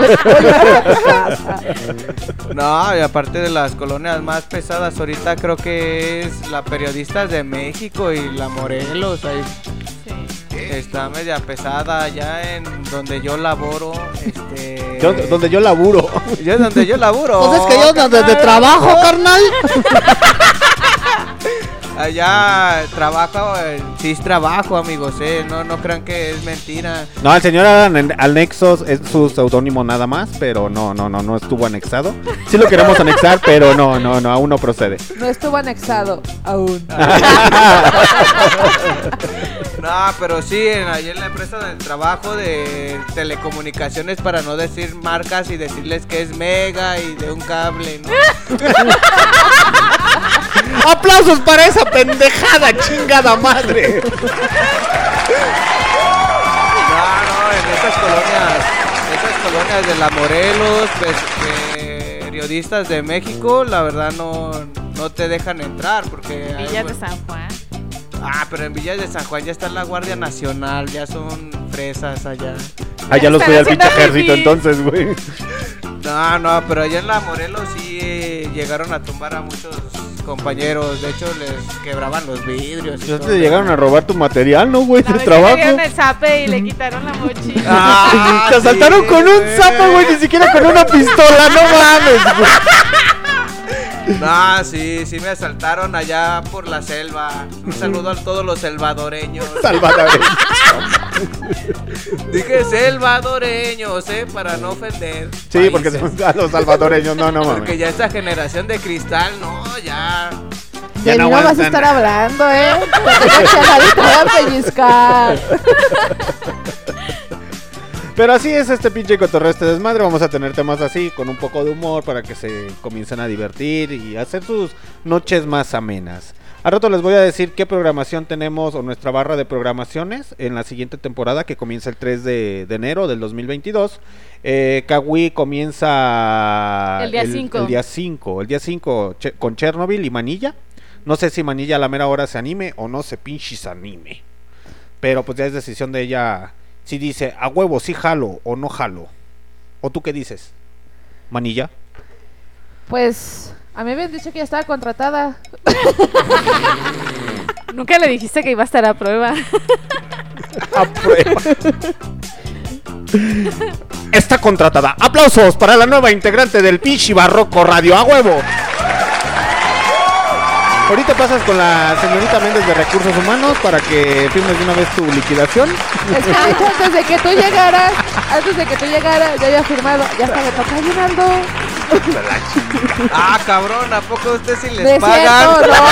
No, y aparte de las colonias más pesadas, ahorita creo que es la Periodistas de México y la Morelos. Ahí está media pesada allá en donde yo laboro. Este, Yo- donde yo laburo. Yo donde yo laburo. Pues es que yo donde trabajo, carnal. <laughs> <laughs> Allá trabajo, eh, sí es trabajo, amigos, eh. No, no crean que es mentira. No, el señor Alan Anexos es su seudónimo nada más, pero no, no, no, no estuvo anexado. Sí lo queremos anexar, <laughs> pero no, no, no, aún no procede. No estuvo anexado aún. <laughs> No, pero sí, en, ahí en la empresa del trabajo de telecomunicaciones, para no decir marcas y decirles que es mega y de un cable, ¿no? ¡Aplausos para esa pendejada, chingada madre! No, no, en esas colonias, esas colonias de la Morelos, pues, eh, periodistas de México, la verdad no, no te dejan entrar porque... hay- Villas de San Juan. Ah, pero en Villas de San Juan ya está la Guardia Nacional, ya son fresas allá. Ah, ya los el haciendo pinche ejército entonces, güey. No, no, pero allá en la Morelos sí eh, llegaron a tumbar a muchos compañeros. De hecho, les quebraban los vidrios. Ya te llegaron a robar tu material, ¿no, güey? De trabajo. le dieron el zape y le quitaron la mochila. Ah, <laughs> te asaltaron sí, con un zapo, güey, ni siquiera con una pistola, no mames, güey. No, sí, sí me asaltaron allá por la selva. Un saludo a todos los salvadoreños. Salvadoreño. Dije salvadoreños, ¿eh? Para no ofender. Sí, porque son a los salvadoreños, no, no Porque mames. ya esta generación de cristal, no, ya. Ya de no mí no vas a estar hablando, ¿eh? Te tengo que hablar y te voy a pellizcar. <laughs> Pero así es este pinche cotorreo, este desmadre. Vamos a tener temas así, con un poco de humor, para que se comiencen a divertir y hacer sus noches más amenas. A rato les voy a decir qué programación tenemos o nuestra barra de programaciones en la siguiente temporada que comienza el 3 de, de enero del 2022. Eh, Kawi comienza El día cinco. El día 5, el día 5 che- con Chernobyl y Manilla. No sé si Manilla a la mera hora se anime o no se pinches anime. Pero pues ya es decisión de ella si dice a huevo, si jalo o no jalo. ¿O tú qué dices? Manilla. Pues a mí me habían dicho que ya estaba contratada. <laughs> Nunca le dijiste que iba a estar a prueba. <laughs> A prueba. Está contratada. Aplausos para la nueva integrante del Pichi Barroco Radio. A huevo. Ahorita pasas con la señorita Méndez de Recursos Humanos para que firmes de una vez tu liquidación. Es que antes de que tú llegaras, antes de que tú llegaras, ya había firmado. Ya está, me toca Aguinaldo. Ah, cabrón, ¿a poco a usted sí No les es pagan? cierto, no.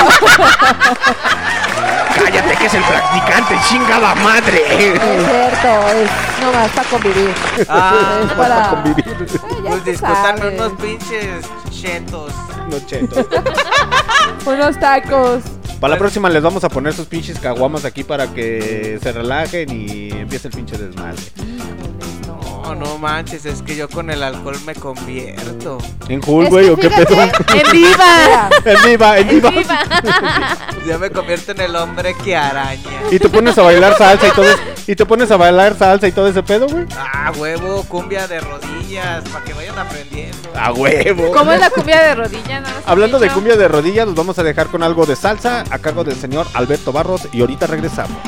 Cállate que es el practicante, chingada madre. No es cierto, es nomás para convivir. Ah, es para. convivir. Eh, Pues unos pinches chetos. No, cheto. <laughs> Unos tacos. Para la próxima les vamos a poner sus pinches caguamas aquí para que se relajen y empiece el pinche desmadre. No, no manches, es que yo con el alcohol me convierto. ¿En Hulk, güey, o qué pedo? En <laughs> viva. En viva, en viva. Ya <laughs> me convierto en el hombre que araña. Y te pones a bailar salsa y todo. y te pones a bailar salsa y todo ese pedo, güey. Ah, huevo, cumbia de rodillas, para que vayan aprendiendo. A huevo. ¿Cómo es la cumbia de rodilla? No nos Hablando de cumbia de rodillas, los vamos a dejar con algo de salsa a cargo del señor Alberto Barros y ahorita regresamos.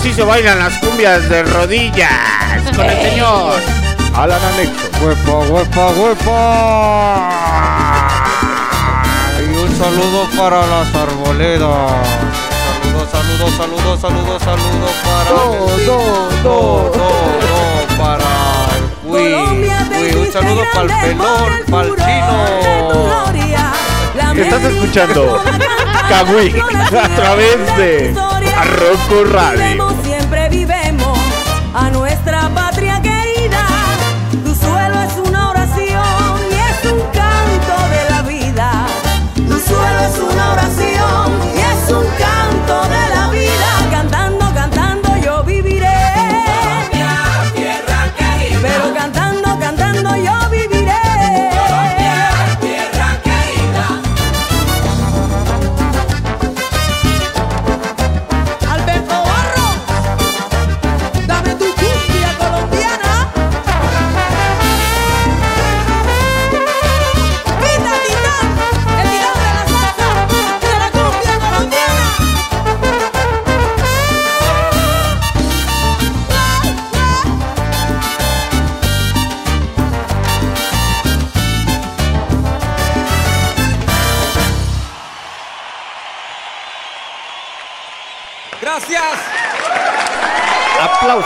Así, se bailan las cumbias de rodillas con el señor Alan Anexo. Huepa, huepa, huepa. Y un saludo para las arboledas. Saludos, saludos, saludos, saludos, saludos para. Do, do, do. do, do, para el Cui. Un saludo para el pelón, para el chino. Estás escuchando Kawi <laughs> a través de Arroco Radio.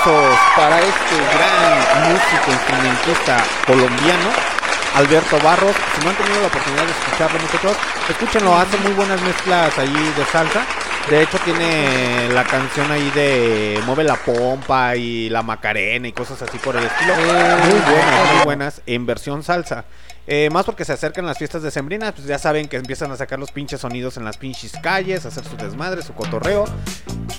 Para este gran músico instrumentista colombiano, Alberto Barros. Si no han tenido la oportunidad de escucharlo, muchachos, escúchenlo, hace muy buenas mezclas ahí de salsa. De hecho, tiene la canción ahí de Mueve la pompa y la Macarena y cosas así por el estilo. Muy buenas, muy buenas en versión salsa. Eh, más porque se acercan las fiestas decembrinas, pues ya saben que empiezan a sacar los pinches sonidos en las pinches calles, a hacer su desmadre, su cotorreo.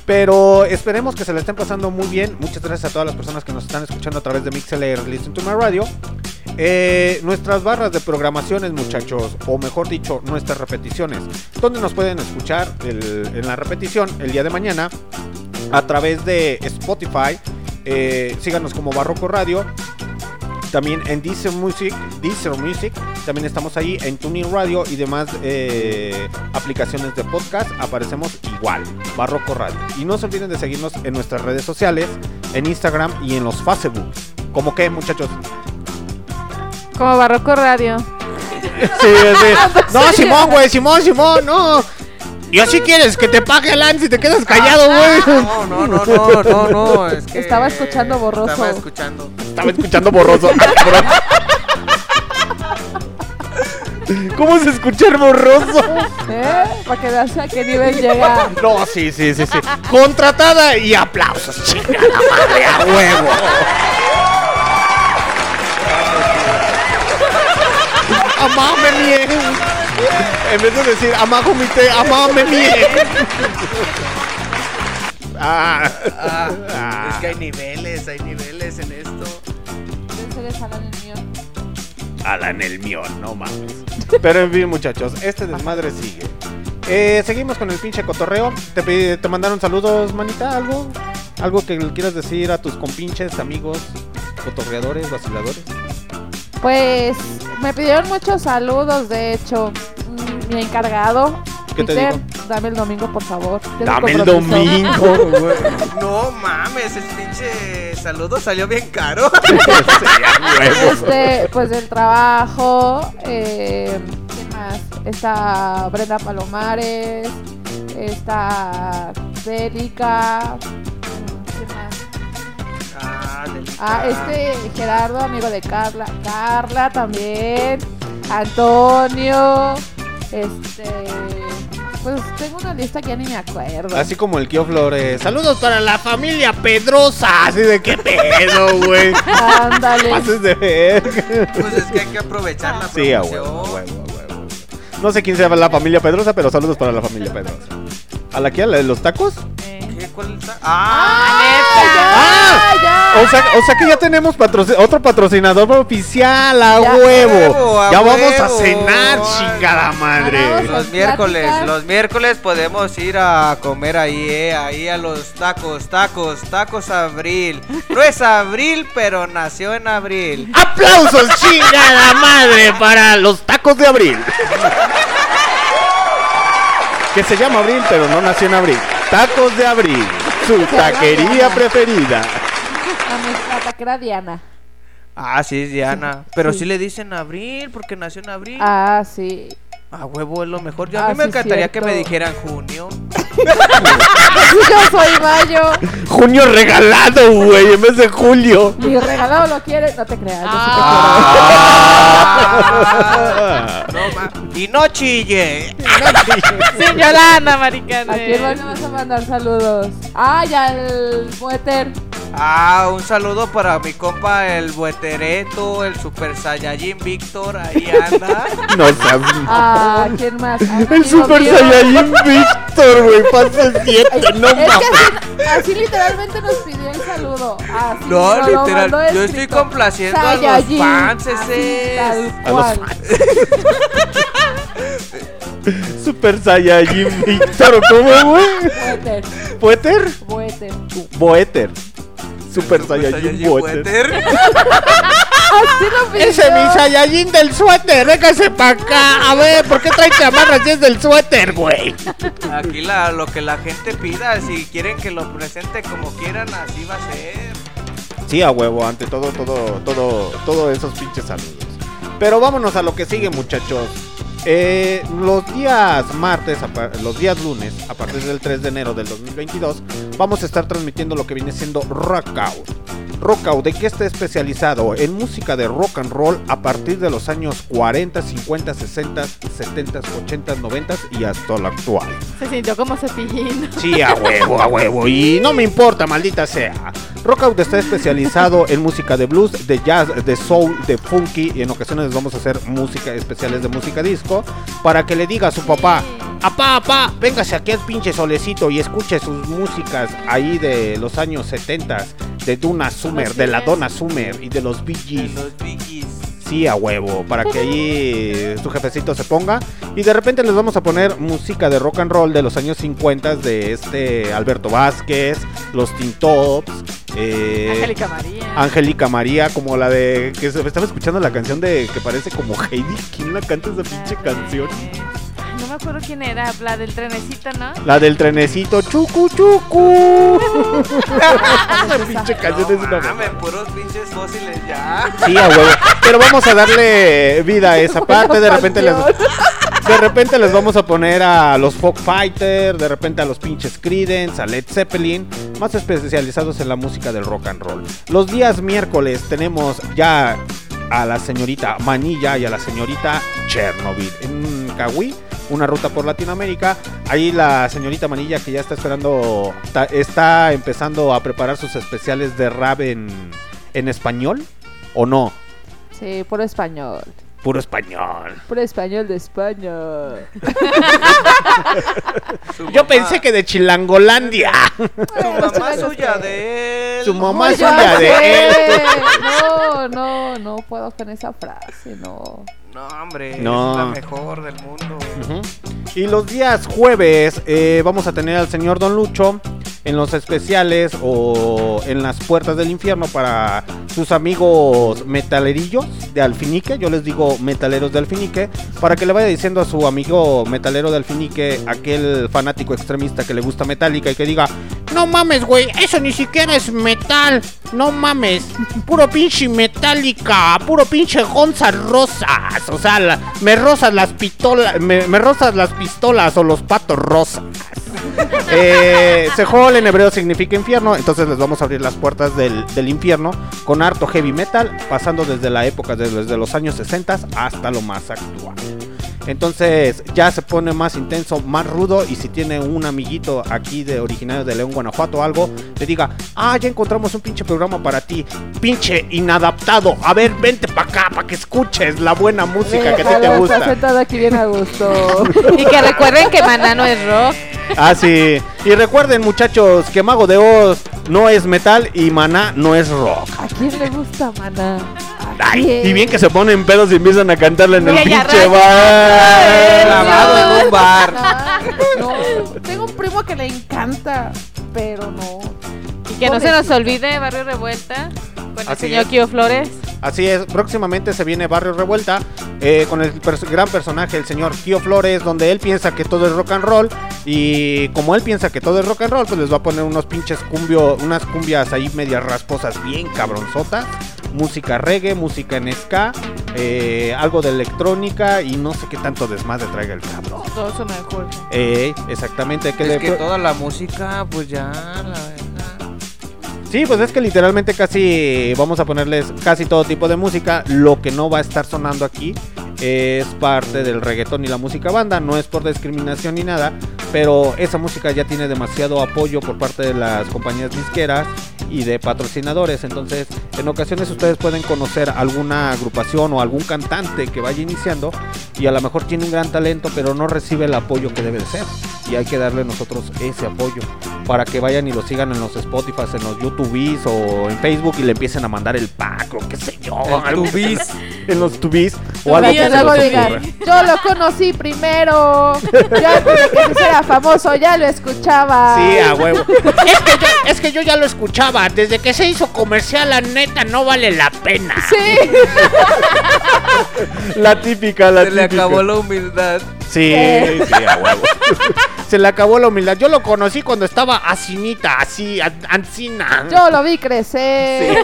Pero esperemos que se le estén pasando muy bien. Muchas gracias a todas las personas que nos están escuchando a través de MixLR Listen to My Radio. Eh, nuestras barras de programaciones, muchachos, o mejor dicho, nuestras repeticiones, donde nos pueden escuchar en la repetición el día de mañana a través de Spotify. Eh, síganos como Barroco Radio. También en Deezer Music, Music, también estamos ahí en Tuning Radio y demás eh, aplicaciones de podcast. Aparecemos igual, Barroco Radio. Y no se olviden de seguirnos en nuestras redes sociales, en Instagram y en los Facebook. ¿Cómo que, muchachos? Como Barroco Radio. Sí, <laughs> sí. No, Simón, güey, Simón, Simón, no. Y así quieres que te pague Alan si te quedas callado, güey. No, no, no, no, no, no, es que Estaba escuchando borroso. Estaba escuchando. Estaba escuchando borroso. ¿Cómo se escuchar borroso? ¿Eh? Para que veas a qué nivel llega. No, sí, sí, sí, sí. Contratada y aplausos, chingada madre, a huevo. Amame bien. En vez de decir, amagomite, amame bien. Ah, Ah, Ah. Es que hay niveles, hay niveles en esto. Ese es Alan el mío. Alan el mío, no mames. Pero en fin, muchachos, este desmadre sigue. Eh, seguimos con el pinche cotorreo. Te, te mandaron saludos, manita, algo. Algo que le quieras decir a tus compinches, amigos, cotorreadores, vaciladores. Pues me pidieron muchos saludos, de hecho. Mm, Mi encargado. ¿Qué te digo? dame el domingo, por favor. Dame el compromiso. domingo, <laughs> güey. No mames, el pinche saludo salió bien caro. <laughs> <laughs> Este, pues del trabajo. Eh, ¿Quién más? Está Brenda Palomares. Está Célica. Ah, este Gerardo, amigo de Carla. Carla también. Antonio. Este. Pues tengo una lista que ya ni me acuerdo. Así como el Kio Flores. Saludos para la familia Pedrosa. Así de qué pedo, güey. Ándale. Pases de ver. Pues es que hay que aprovechar la Sí, huevo, huevo, a huevo. No sé quién sea la familia Pedrosa, pero saludos para la familia Pedrosa. ¿A la que? ¿A la de los tacos? ¿Qué? ¿Cuál está? ¡Ah! ya! O sea, o sea que ya tenemos patroci- otro patrocinador oficial, a Ya. huevo. huevo, a ya vamos a cenar, Ay. chingada madre. Vamos. Los miércoles, los miércoles podemos ir a comer ahí, eh, ahí a los tacos, tacos, tacos abril. No es abril, pero nació en abril. ¡Aplausos, chingada madre, para los tacos de abril! que se llama abril, pero no nació en abril. Tacos de abril, su taquería preferida. A nuestra taquera Diana. Ah, sí, es Diana. Pero sí le dicen abril porque nació en abril. Ah, sí. A huevo es lo mejor. Yo, a Ah, mí me sí, encantaría que me dijeran junio. Yo soy mayo. Junio regalado, güey, en vez de julio. Mi regalado lo quieres. No te creas. Yo sí te Ah, no, ma- y no chille. Sin Yolanda, maricana. quiero. ¿A quién más le vas a mandar saludos? Ah, ya el Mueter. Ah, un saludo para mi compa el Buetereto, el Super Saiyajin Víctor, ahí anda. <laughs> No seas. Ah, ¿quién más? Ah, El Super mío. Saiyajin Víctor, güey, fase 7, no mames. así, así literalmente nos pidió el saludo. Así No, lo literal, yo estoy complaciendo a los fans, ese. A los cual. Super Saiyajin Víctor, ¿cómo, güey? Mueter, ¿Poeter? Mueter. Boeter. Super Saiyajin <laughs> pidió. Ese mi Saiyajin del suéter, déjase pa' acá. A ver, ¿por qué trae chamarras si es del suéter, güey? Aquí la, lo que la gente pida, si quieren que lo presente como quieran, así va a ser. Sí, a huevo, ante todo, todo, todo, todo esos pinches saludos. Pero vámonos a lo que sigue, muchachos. Eh, los días martes, los días lunes, a partir del 3 de enero del 2022, vamos a estar transmitiendo lo que viene siendo Rockout. Rockout, ¿de qué está especializado? En música de rock and roll a partir de los años 40, 50, 60, 70, 80, 90 y hasta lo actual. Se sintió como cepillín. Sí, a huevo, a huevo. Y no me importa, maldita sea. Rockout está especializado en música de blues, de jazz, de soul, de funky. Y en ocasiones vamos a hacer música especiales de música disco. Para que le diga a su papá: Apá, apá, véngase aquí al pinche solecito y escuche sus músicas ahí de los años 70 de Duna Summer, de la Donna Summer y de los Bee. Sí, a huevo, para que ahí su jefecito se ponga. Y de repente les vamos a poner música de rock and roll de los años 50 de este Alberto Vázquez, los Tintops, eh, Angélica María. Angélica María, como la de que estaba escuchando la canción de que parece como Heidi. ¿Quién la canta esa pinche canción? Me acuerdo quién era, la del trenecito, ¿no? La del trenecito, chucu chucu. Esa <laughs> pinche canción es una Mames, puros pinches fósiles ya. Sí, a huevo. Pero vamos a darle vida a esa parte. De repente les, de repente les vamos a poner a los Folk Fighter, de repente a los pinches Creedence, a Led Zeppelin, más especializados en la música del rock and roll. Los días miércoles tenemos ya a la señorita Manilla y a la señorita Chernobyl en Cahuí. Una ruta por Latinoamérica. Ahí la señorita Manilla que ya está esperando, está empezando a preparar sus especiales de rap en, en español. ¿O no? Sí, por español. Puro español. Por español de España. Yo pensé que de Chilangolandia. Su mamá suya de él. Su mamá Yo suya de él. No, no, no puedo con esa frase, no. No, hombre, No. es la mejor del mundo. Y los días jueves eh, vamos a tener al señor Don Lucho en los especiales o en las puertas del infierno para sus amigos metalerillos de Alfinique. Yo les digo metaleros de Alfinique para que le vaya diciendo a su amigo metalero de Alfinique, aquel fanático extremista que le gusta Metallica y que diga: No mames, güey, eso ni siquiera es metal. No mames, puro pinche Metallica, puro pinche Gonza Rosas. O sea, me rosas las pistolas, me, me las pistolas o los patos rosas. <laughs> Eh, en hebreo significa infierno, entonces les vamos a abrir las puertas del, infierno con harto heavy metal, pasando desde la época, de- desde los años 60 hasta lo más actual. Entonces ya se pone más intenso, más rudo y si tiene un amiguito aquí de originario de León, Guanajuato o algo, le diga, ah, ya encontramos un pinche programa para ti, pinche inadaptado, a ver, vente para acá para que escuches la buena música que a ti te gusta. sentado aquí bien a gusto. Y que recuerden que Maná no es rock. Ah, sí. Y recuerden, muchachos, que Mago de Oz no es metal y Maná no es rock. ¿A quién le gusta, mana? Ay, y bien que se ponen pedos y empiezan a cantarla en el Mira, pinche bar. Clavado en un bar. No, tengo un primo que le encanta, pero no. Y que no se nos olvide Barrio Revuelta con el Así señor es. Kio Flores. Así es, próximamente se viene Barrio Revuelta eh, con el pers- gran personaje, el señor Kio Flores, donde él piensa que todo es rock and roll. Y como él piensa que todo es rock and roll, pues les va a poner unos pinches cumbio, unas cumbias ahí medias rasposas, bien cabronzotas. Música reggae, música en ska, eh, algo de electrónica y no sé qué tanto desmadre traiga el cabrón. Todo eso mejor. Eh, exactamente, que Es le- que toda la música, pues ya, la. Sí, pues es que literalmente casi vamos a ponerles casi todo tipo de música. Lo que no va a estar sonando aquí es parte del reggaetón y la música banda. No es por discriminación ni nada, pero esa música ya tiene demasiado apoyo por parte de las compañías disqueras y de patrocinadores. Entonces, en ocasiones ustedes pueden conocer alguna agrupación o algún cantante que vaya iniciando y a lo mejor tiene un gran talento, pero no recibe el apoyo que debe de ser. Y hay que darle nosotros ese apoyo para que vayan y lo sigan en los Spotify, en los YouTubes o en Facebook y le empiecen a mandar el pack o qué sé yo. Tubis. <laughs> en los tubis o algo que se ocurra. yo lo conocí primero. Antes de que se hiciera famoso ya lo escuchaba. Sí, a huevo. es, que yo, es que yo ya lo escuchaba. Desde que se hizo comercial, la neta no vale la pena. Sí. <laughs> La típica, la Se le típica. acabó la humildad. Sí, Eh. sí, a huevo. Se le acabó la humildad. Yo lo conocí cuando estaba asinita, así, an- ancina. Yo lo vi crecer.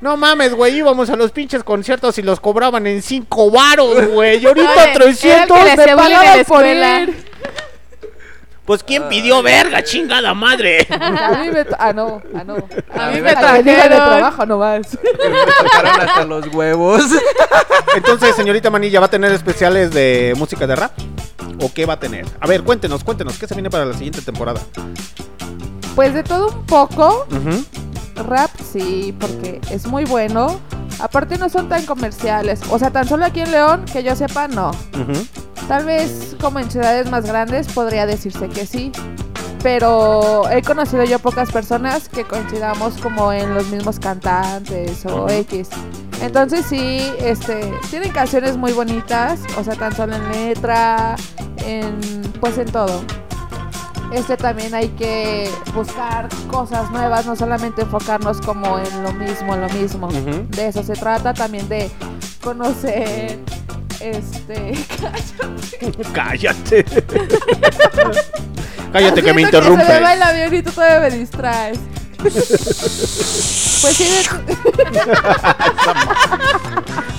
No mames, güey, íbamos a los pinches conciertos y los cobraban en 5 varos, güey. Y ahorita Oye, era el 300 que le me pagaban por ir. Pues ¿quién pidió verga, chingada madre? <laughs> A mí me. Ah, no. Ah, no. A mí mí me diga de trajeron. trabajo nomás. <laughs> Me tocaron hasta los huevos. Entonces, señorita Manilla, ¿va a tener especiales de música de rap? ¿O qué va a tener? A ver, cuéntenos, cuéntenos, ¿qué se viene para la siguiente temporada? Pues de todo un poco. Ujú. Rap sí, porque es muy bueno. Aparte no son tan comerciales. O sea, tan solo aquí en León, que yo sepa, no. Tal vez como en ciudades más grandes podría decirse que sí. Pero he conocido yo pocas personas que coincidamos como en los mismos cantantes o. X. Entonces sí, este, tienen canciones muy bonitas, o sea, tan solo en letra, en pues en todo. Este también hay que buscar cosas nuevas, no solamente enfocarnos como en lo mismo, en lo mismo. De eso se trata también de conocer este <laughs> Cállate. <laughs> Cállate que me Haciendo interrumpes. se me va el avión y tú todavía me distraes. Pues sí, <laughs>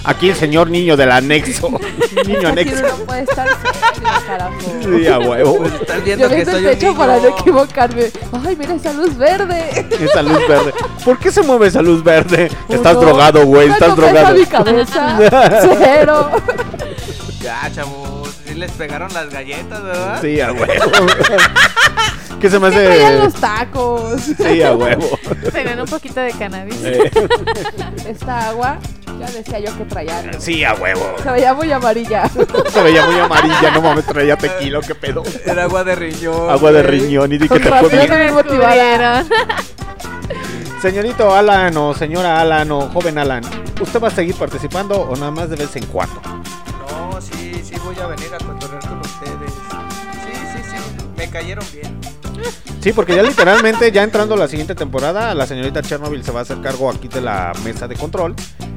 Aquí el señor niño del anexo. <laughs> Niño anexo. no puede estar serio, carajo. Sí, a huevo. Pues estás viendo Yo que soy un niño. para no equivocarme. Ay, mira esa luz verde. Esa luz verde. ¿Por qué se mueve esa luz verde? Estás No, drogado, güey. ¿cuánto Estás pesa drogado. mi cabeza? <laughs> Cero. Ya, chavos. Sí les pegaron las galletas, ¿verdad? Sí, a huevo. ¿Qué se me ¿Qué traían los hace? tacos? Sí, a huevo. Tenían un poquito de cannabis. Eh, Esta agua Ya decía yo que traía. Sí, a huevo. Se veía muy amarilla. Se veía muy amarilla, no mames, traía tequila, qué pedo. Era agua de riñón. Agua de riñón y di que te fue bien. bien motivada. Señorito Alan o señora Alan o joven Alan, ¿usted va a seguir participando o nada más de vez en cuando? No, sí, sí voy a venir a cotorrear con ustedes. Sí, sí, sí. Me cayeron bien. Yeah. <laughs> Sí, porque ya literalmente, ya entrando la siguiente temporada, la señorita Chernobyl se va a hacer cargo aquí de la mesa de control.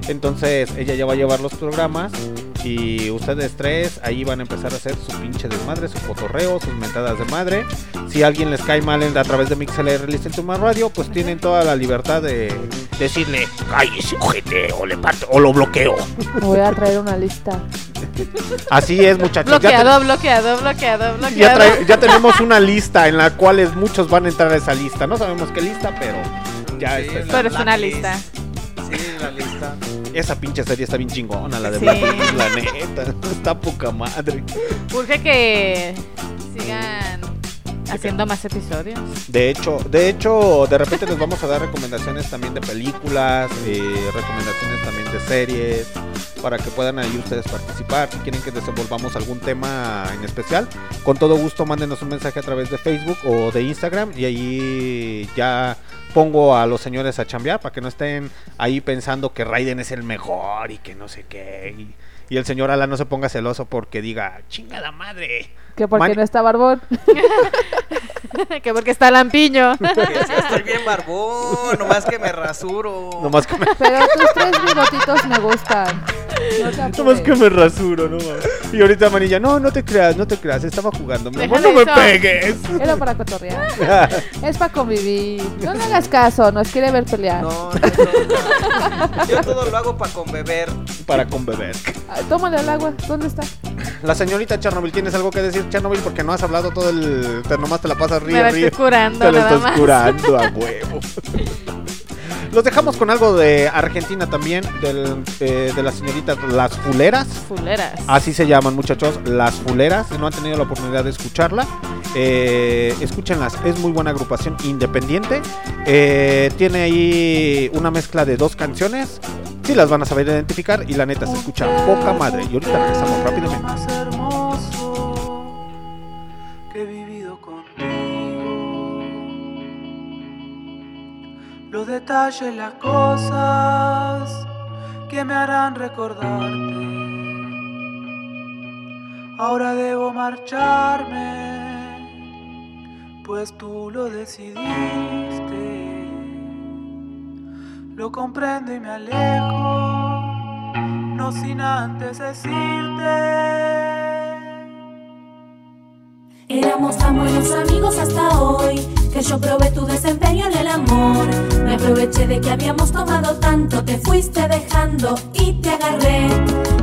Entonces ella ya va a llevar los programas y ustedes tres ahí van a empezar a hacer su pinche desmadre, su cotorreo, sus mentadas de madre. Si a alguien les cae mal en- a través de MixLR Listen to My Radio, pues tienen toda la libertad de decirle, cállese, ojete, o le parto, o lo bloqueo. Voy a traer una lista. Así es, muchachos. Ya te- Bloqueado, bloqueado, bloqueado, bloqueado. ya, ya tenemos una lista en la cual es- muchos van a entrar a esa lista. No sabemos qué lista, pero ya Sí, está. Pero es una lista. Sí, la lista. Esa pinche serie está bien chingona, la de Sí. Blacklist, la neta. <laughs> Está poca madre. Urge que sigan haciendo más episodios. De hecho, de hecho, de repente les vamos a dar recomendaciones también de películas, eh, recomendaciones también de series, para que puedan ahí ustedes participar. Si quieren que desenvolvamos algún tema en especial, con todo gusto mándenos un mensaje a través de Facebook o de Instagram y ahí ya pongo a los señores a chambear para que no estén ahí pensando que Raiden es el mejor y que no sé qué. Y, y el señor Alan no se ponga celoso porque diga, chingada madre. Que porque Man- no está barbón. <laughs> que porque está lampiño. <laughs> Estoy bien barbón, nomás que me rasuro. Nomás que me, Pero tus tres bigotitos me gustan. No nomás que me rasuro, no. Y ahorita Manilla, no, no te creas, no te creas, estaba jugando. Mi amor, Déjale no me eso. pegues. Era para cotorrear. es para convivir. No le hagas caso, nos quiere ver pelear. No, no, no. Yo todo lo hago para con beber. Para con beber. Ah, Tómale el agua. ¿Dónde está? La señorita Chernobyl, ¿tienes algo que decir, Chernobyl? Porque no has hablado todo el. Te, nomás te la pasas Me ríe, la ríe. estoy curando, Te la nada estás más. curando a <laughs> huevo. Los dejamos con algo de Argentina también, del, eh, de las señoritas Las Fuleras. Fuleras. Así se llaman, muchachos, Las Fuleras. Si no han tenido la oportunidad de escucharla, eh, escúchenlas. Es muy buena agrupación independiente. Eh, tiene ahí una mezcla de dos canciones. Sí las van a saber identificar y la neta se escucha poca madre. Y ahorita regresamos rápidamente. más hermoso que he vivido contigo. Los detalles, las cosas que me harán recordarte. Ahora debo marcharme, pues tú lo decidiste. Lo comprendo y me alejo, no sin antes decirte. Éramos tan buenos amigos hasta hoy que yo probé tu desempeño en el amor. Me aproveché de que habíamos tomado tanto, te fuiste dejando y te agarré.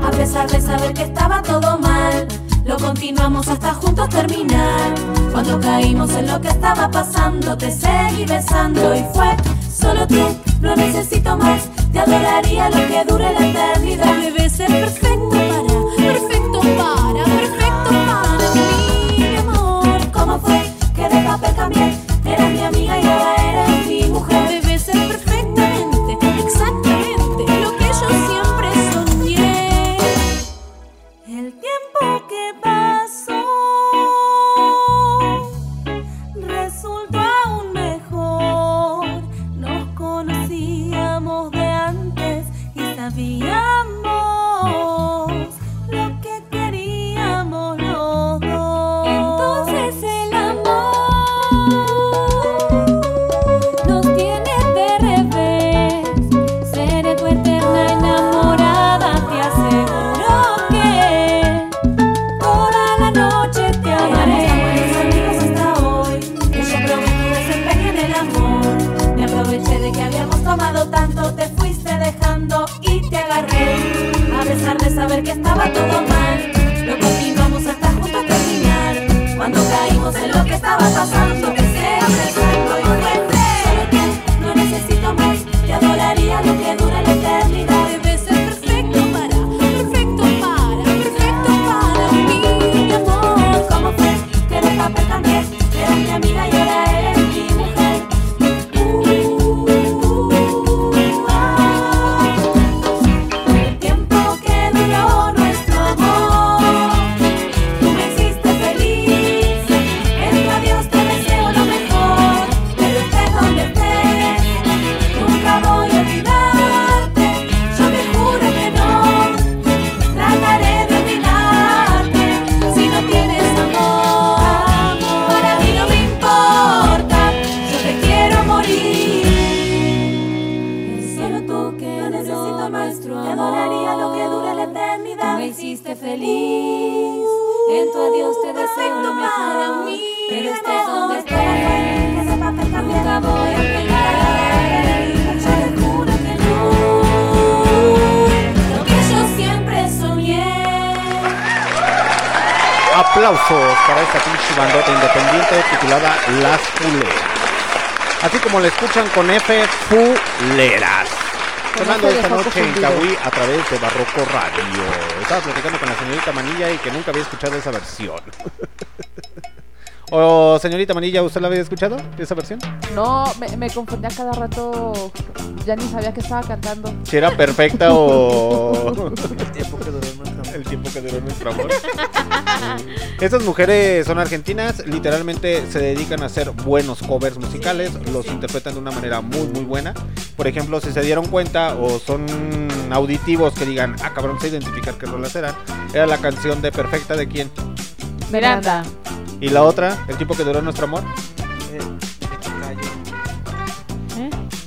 A pesar de saber que estaba todo mal, lo continuamos hasta juntos terminar. Cuando caímos en lo que estaba pasando, te seguí besando y fue solo tú. No necesito más, te adoraría lo que dure la eternidad. Debe ser perfecto para, perfecto para, perfecto para mí, mi amor. ¿Cómo fue que de papel cambié? Eras mi amiga y que estaba todo mal, lo continuamos hasta juntos terminar. Cuando caímos en lo que estaba pasando, Aplausos para esta pinche bandota independiente titulada Las Fuleras. Así como la escuchan con F, Fuleras. Sonando esta noche en. Kawi a través de Barroco Radio. Estaba platicando con la señorita Manilla y que nunca había escuchado esa versión. <laughs> o señorita Manilla, ¿usted la había escuchado? ¿Esa versión? No, me, me confundía cada rato. Ya ni sabía que estaba cantando. Si era perfecta o... <laughs> El tiempo que duró nuestro amor. El tiempo que duró nuestro amor. Estas mujeres son argentinas, literalmente se dedican a hacer buenos covers musicales, los interpretan de una manera muy muy buena. Por ejemplo, si se dieron cuenta o son auditivos que digan, ah cabrón, sé identificar qué rolas eran, era la canción de Perfecta de quién. Miranda. Y la otra, el tiempo que duró nuestro amor.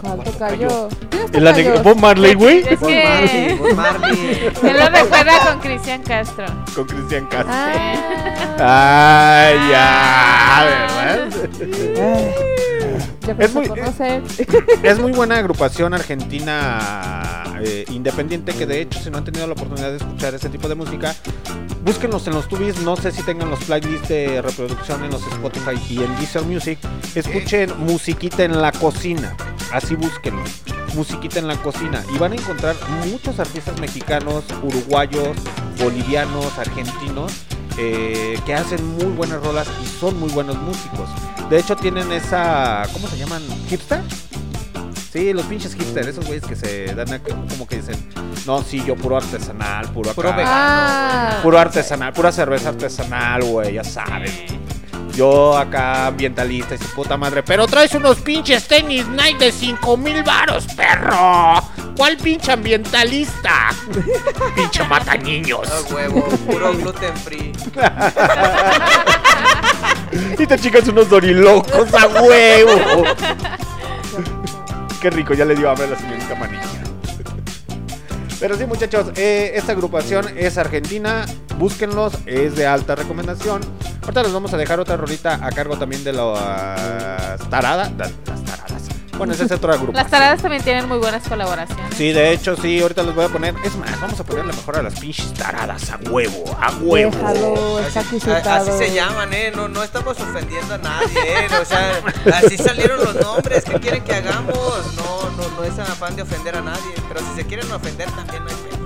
¿Cuál te cayó? ¿Quién ¿En la de? Bob Marley, güey? Es que Marley, Bob <laughs> Marley. él lo recuerda con Cristian Castro. Con Cristian Castro. Ah, Ay, ya, ¿verdad? Es muy- conocer. Es muy buena agrupación argentina eh, independiente que de hecho si no han tenido la oportunidad de escuchar ese tipo de música, búsquenlos en los tubis, no sé si tengan los playlists de reproducción en los Spotify y en Deezer Music, escuchen musiquita en la cocina, así búsquenlo, musiquita en la cocina. Y van a encontrar muchos artistas mexicanos, uruguayos, bolivianos, argentinos eh, que hacen muy buenas rolas y son muy buenos músicos. De hecho tienen esa, ¿cómo se llaman? ¿Hipster? Sí, los pinches hipsters, esos güeyes que se dan a- como que dicen, no, sí, yo puro artesanal, puro acá, Puro vegano, Ah, puro artesanal, pura cerveza artesanal, güey, ya saben. Yo acá ambientalista y su puta madre, pero traes unos pinches tenis Nike de 5 mil varos, perro. ¿Cuál pinche ambientalista? <laughs> pinche mata niños. Ah, huevo, puro gluten free. <laughs> <laughs> y te chicas unos dorilocos a huevo. <laughs> Qué rico, ya le dio hambre a la señorita Manilla. Pero sí, muchachos, eh, esta agrupación es argentina. Búsquenlos, es de alta recomendación. Ahorita les vamos a dejar otra rolita a cargo también de las taradas. Las, las taradas. Bueno, esa es otra agrupación. Las taradas también tienen muy buenas colaboraciones. Sí, de hecho, sí, ahorita les voy a poner. Es más, vamos a ponerle mejor a las pinches taradas a huevo, a huevo. Déjalo, está aquí Así, se llaman, ¿eh? No, no estamos ofendiendo a nadie, ¿eh? O sea, así salieron los nombres. ¿Qué quieren que hagamos? No, no, no es afán de ofender a nadie. Pero si se quieren ofender, también no hay.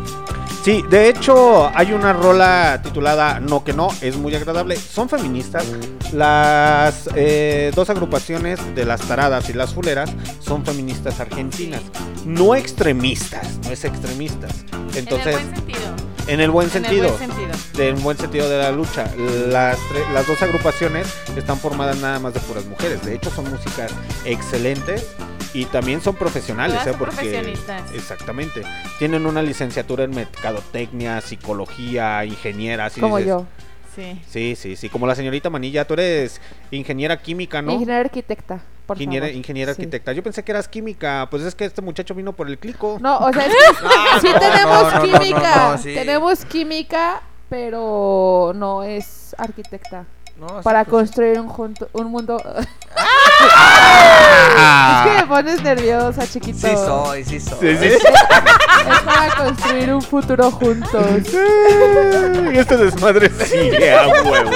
Sí, de hecho hay una rola titulada No que no, es muy agradable. Son feministas. Las eh, dos agrupaciones de las taradas y las fuleras son feministas argentinas. No extremistas, no es extremistas. Entonces, en el buen sentido. en el buen En el sentido. buen sentido. buen sentido de la lucha. Las, las dos agrupaciones están formadas nada más de puras mujeres. De hecho, son músicas excelentes y también son profesionales. ¿eh? Porque, profesionistas. Exactamente. Tienen una licenciatura en mercadotecnia, psicología, ingeniera. así Como dices. yo. Sí. Sí, sí, sí. Como la señorita Manilla, tú eres ingeniera química, ¿no? Ingeniera arquitecta, por ingeniera favor. ingeniera Sí. arquitecta. Yo pensé que eras química. Pues es que este muchacho vino por el clico. No, o sea, es <laughs> que Ah, sí no, tenemos no, no, no, química. no, no, sí. Tenemos química, pero no es arquitecta. No, Para construir un, junto, un mundo. Ah. <laughs> es que me pones nerviosa, chiquito. Sí soy, sí soy. Sí, sí. Es para construir un futuro juntos. Y <laughs> este desmadre sigue a huevo.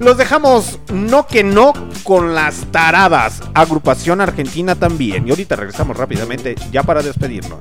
Los dejamos no que no con las taradas. Agrupación argentina también. Y ahorita regresamos rápidamente ya para despedirnos.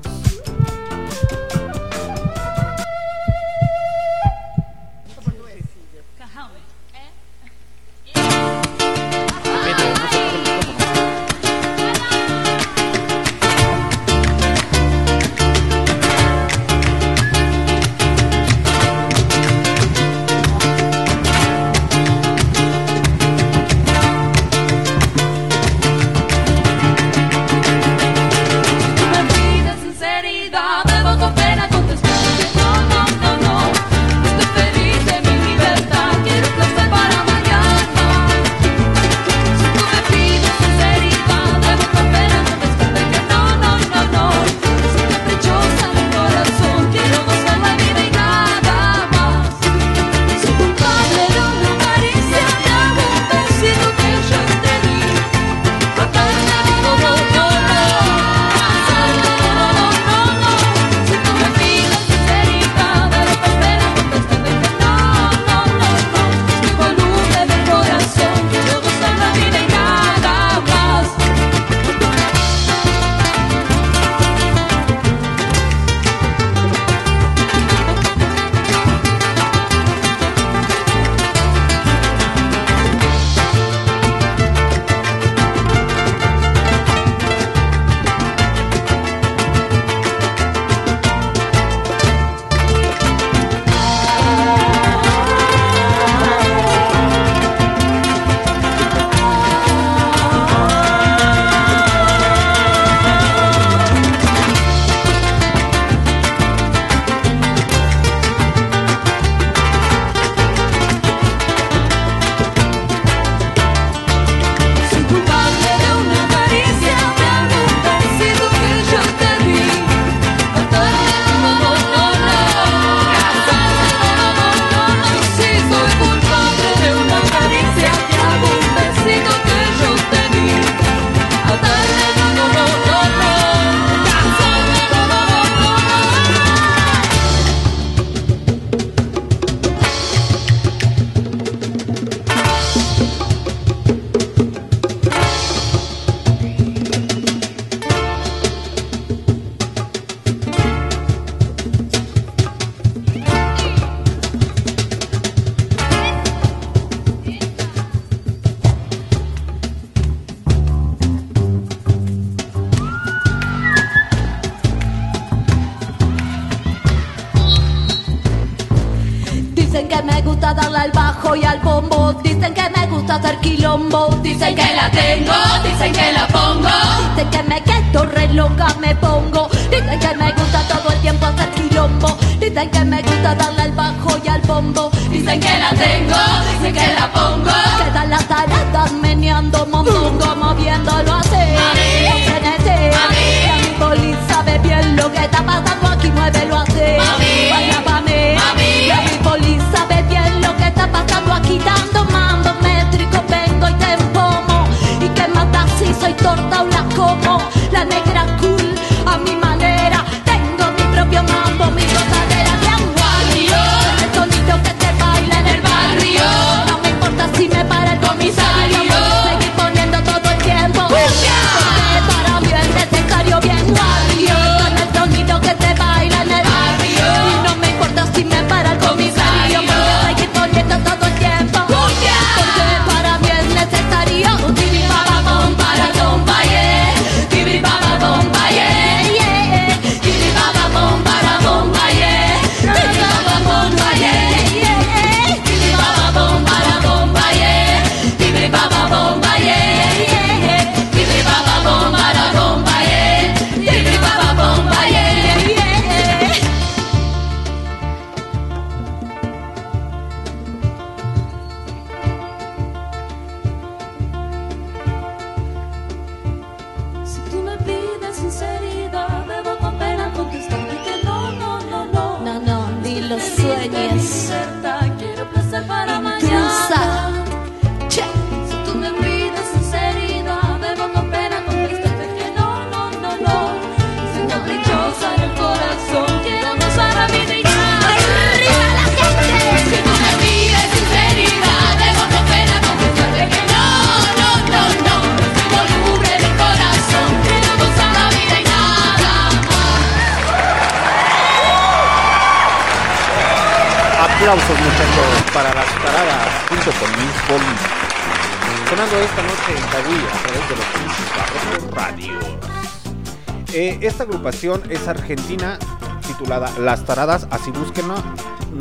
Agrupación es argentina titulada Las Taradas, así búsquenlo.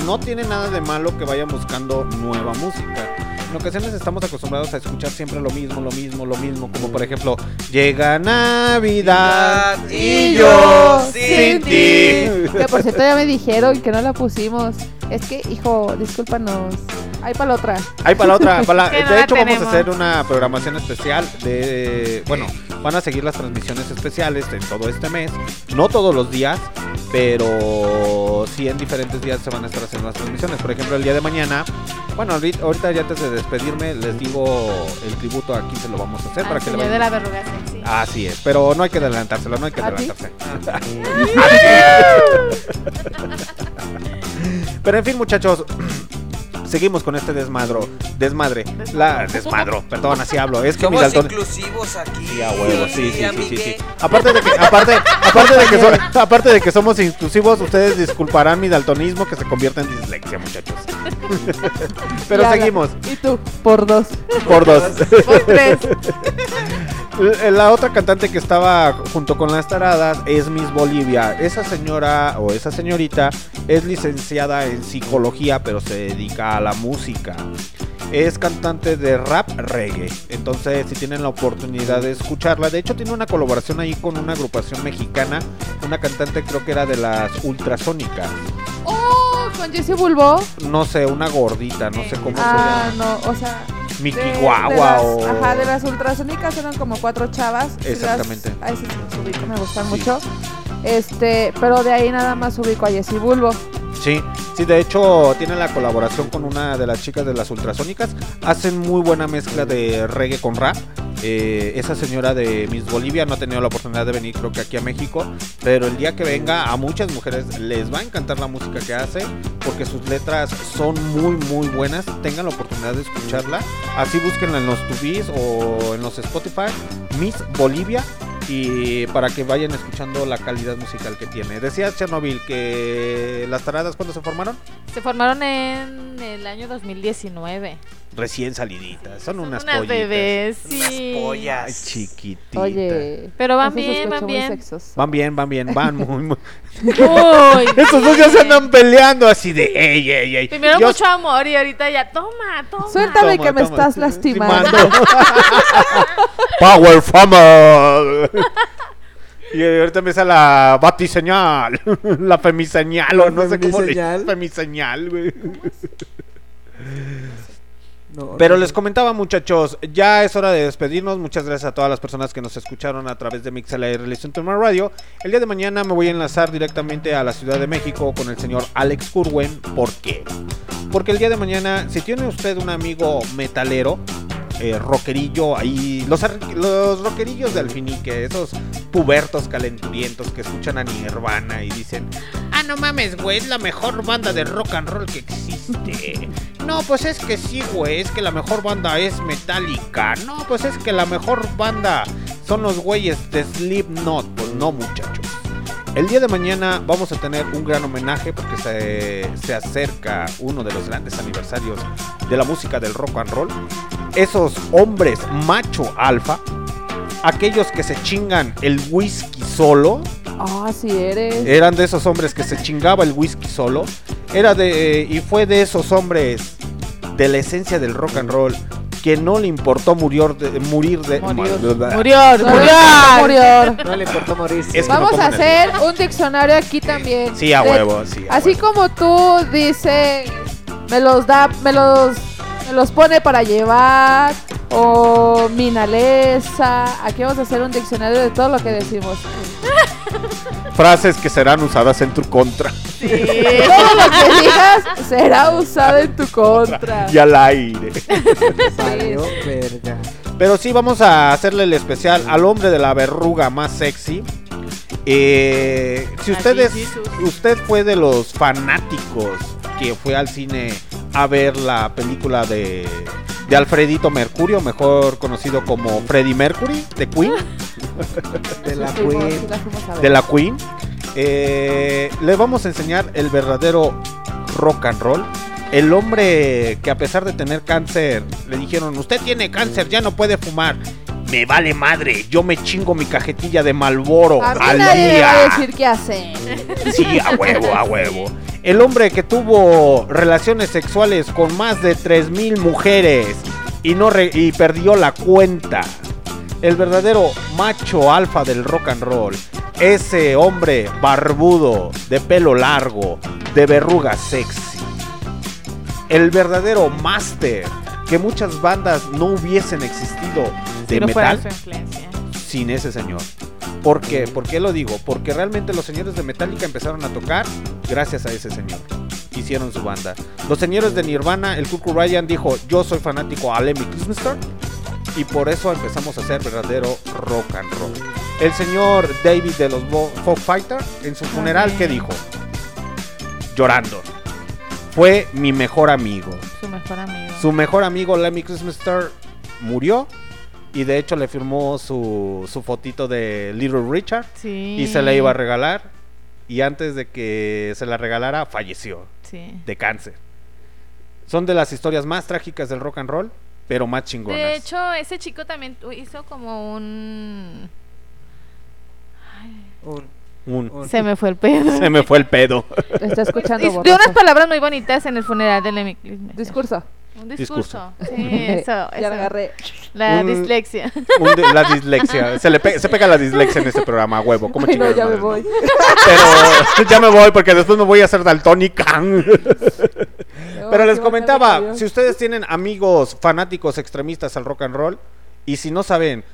No tiene nada de malo que vayan buscando nueva música. En ocasiones estamos acostumbrados a escuchar siempre lo mismo, lo mismo, lo mismo. Como por ejemplo, llega Navidad y yo sin ti. Que por cierto ya me dijeron que no la pusimos. Es que, hijo, discúlpanos. Ahí para la otra. Ahí para <laughs> la otra. para la- de hecho, vamos a tenemos. hacer una programación especial de. Bueno, van a seguir las transmisiones especiales en todo este mes. No todos los días, pero sí en diferentes días se van a estar haciendo las transmisiones. Por ejemplo, el día de mañana. Bueno, ahorita ya antes de despedirme, les digo el tributo aquí se lo vamos a hacer para que le vayan. de la verruga sexy. Así es, pero no hay que adelantárselo, no hay que adelantarse. <laughs> Pero en fin, muchachos, seguimos con este desmadro, desmadre, la desmadro, perdón, así hablo, es que mi Somos dalton- inclusivos aquí. Sí, a huevo, sí, sí, sí, sí, sí. Aparte de que, aparte, aparte de que so- aparte de que somos inclusivos, ustedes disculparán mi daltonismo que se convierte en dislexia, muchachos. <laughs> Pero seguimos. Y tú, por dos. Por dos. Por tres. <laughs> La otra cantante que estaba junto con las taradas es Miss Bolivia. Esa señora o esa señorita es licenciada en psicología, pero se dedica a la música. Es cantante de rap reggae. Entonces, si tienen la oportunidad de escucharla, de hecho tiene una colaboración ahí con una agrupación mexicana, una cantante creo que era de las ultrasónicas. Oh, con Jesse Bulbo. No sé, una gordita, no sé cómo Ah, se llama. no, o sea. Guagua las- o- Ajá, de las ultrasónicas eran como cuatro chavas. sí las- Exactamente. Ay, sí, me gustan mucho. Este, pero de ahí nada más ubico a Jesse Bulbo. Sí, sí, de hecho tiene la colaboración con una de las chicas de las ultrasónicas. Hacen muy buena mezcla de reggae con rap. Eh, esa señora de Miss Bolivia no ha tenido la oportunidad de venir creo que aquí a México, pero el día que venga a muchas mujeres les va a encantar la música que hace porque sus letras son muy muy buenas. Tengan la oportunidad de escucharla. Así búsquenla en los tubis o en los Spotify. Miss Bolivia y para que vayan escuchando la calidad musical que tiene. Decías Chernobyl que las taradas cuando se formaron? Se formaron en el año 2019. Recién saliditas. Son, unas, unas pollitas. bebés, Unas sí. pollas. Ay, chiquititas. Oye. Pero van bien, van bien. Van bien, van bien, van muy, muy. Muy <laughs> Estos dos ya se andan peleando así de ey, ey, ey. Primero Yo- mucho amor y ahorita ya, toma, toma. Suéltame Toma, que me toma. estás lastimando. <laughs> Power Farmer. <laughs> Y ahorita empieza la batiseñal, la femiseñal, o no sé cómo le femiseñal. Femiseñal, güey. No, Pero no, les comentaba, muchachos, ya es hora de despedirnos. Muchas gracias a todas las personas que nos escucharon a través de MixLR My Radio. El día de mañana me voy a enlazar directamente a la Ciudad de México con el señor Alex Curwen. ¿Por qué? Porque el día de mañana, si tiene usted un amigo metalero, eh, rockerillo ahí, los, los rockerillos de Alfinique, esos pubertos calenturientos que escuchan a Nirvana y dicen, ah, no mames, güey, es la mejor banda de rock and roll que existe. <laughs> No, pues es que sí, güey, es que la mejor banda es Metallica. No, pues es que la mejor banda son los güeyes de Slipknot. Pues no, muchachos. El día de mañana vamos a tener un gran homenaje porque se, se acerca uno de los grandes aniversarios de la música del rock and roll. Esos hombres macho alfa, aquellos que se chingan el whisky solo, Ah, sí eres. eran de esos hombres que se chingaba el whisky solo. Era de y fue de esos hombres de la esencia del rock and roll que no le importó murió de, morir de Murió. Murió, No, murió. No le importó morirse. Es que no Vamos a hacer un diccionario aquí también. Sí, a De- huevo, sí. a Así huevo. como tú dices, me los da, me los, los pone para llevar, o minalesa. Aquí vamos a hacer un diccionario de todo lo que decimos. <laughs> Frases que serán usadas en tu contra Todo lo que digas será usado en tu contra. y al aire. <laughs> Verga. Pero sí, vamos a hacerle el especial al hombre de la verruga más sexy. Eh, si ustedes, usted fue de los fanáticos que fue al cine a ver la película de, de Alfredito Mercurio, mejor conocido como Freddie Mercury, de Queen, <laughs> la de la Queen, eh, le vamos a enseñar el verdadero rock and roll. El hombre que a pesar de tener cáncer, le dijeron, usted tiene cáncer, ya no puede fumar. Me vale madre, yo me chingo mi cajetilla de Malboro A mí al nadie me va a día. decir qué hacer. Sí, a huevo, a huevo. El hombre que tuvo relaciones sexuales con más de 3000 mujeres y no re- y perdió la cuenta. El verdadero macho alfa del rock and roll. Ese hombre barbudo, de pelo largo, de verruga sexy. El verdadero máster que muchas bandas no hubiesen existido de no metal sin ese señor. ¿Por qué? ¿Por qué lo digo? Porque realmente los señores de Metallica empezaron a tocar gracias a ese señor. Hicieron su banda. Los señores de Nirvana, el Cuckoo Ryan dijo, yo soy fanático a Lemmy Kilmister y por eso empezamos a hacer verdadero rock and roll. El señor David de los Fog Fighter, en su funeral, ¿qué dijo? Llorando. Fue mi mejor amigo. Su mejor amigo. Su mejor amigo Lemmy Christmaster murió y de hecho le firmó su, su fotito de Little Richard Sí. y se la iba a regalar y antes de que se la regalara falleció Sí. de cáncer. Son de las historias más trágicas del rock and roll, pero más chingonas. De hecho, ese chico también hizo como un... Un, Un- un- Se me fue el pedo. se me fue el pedo. Está escuchando de unas palabras muy bonitas en el funeral de Lemmy. Discurso. Un Discurso. discurso. <laughs> Sí, eso, Ya eso. agarré. La Un- dislexia. Un la dislexia. <laughs> Se, le pe- se pega la dislexia en este programa, a huevo. ¿Cómo Ay, no, chingados ya me voy. no? Pero <laughs> ya me voy porque después me voy a hacer daltónica. Pero les comentaba, si ustedes tienen amigos fanáticos extremistas al rock and roll y si no saben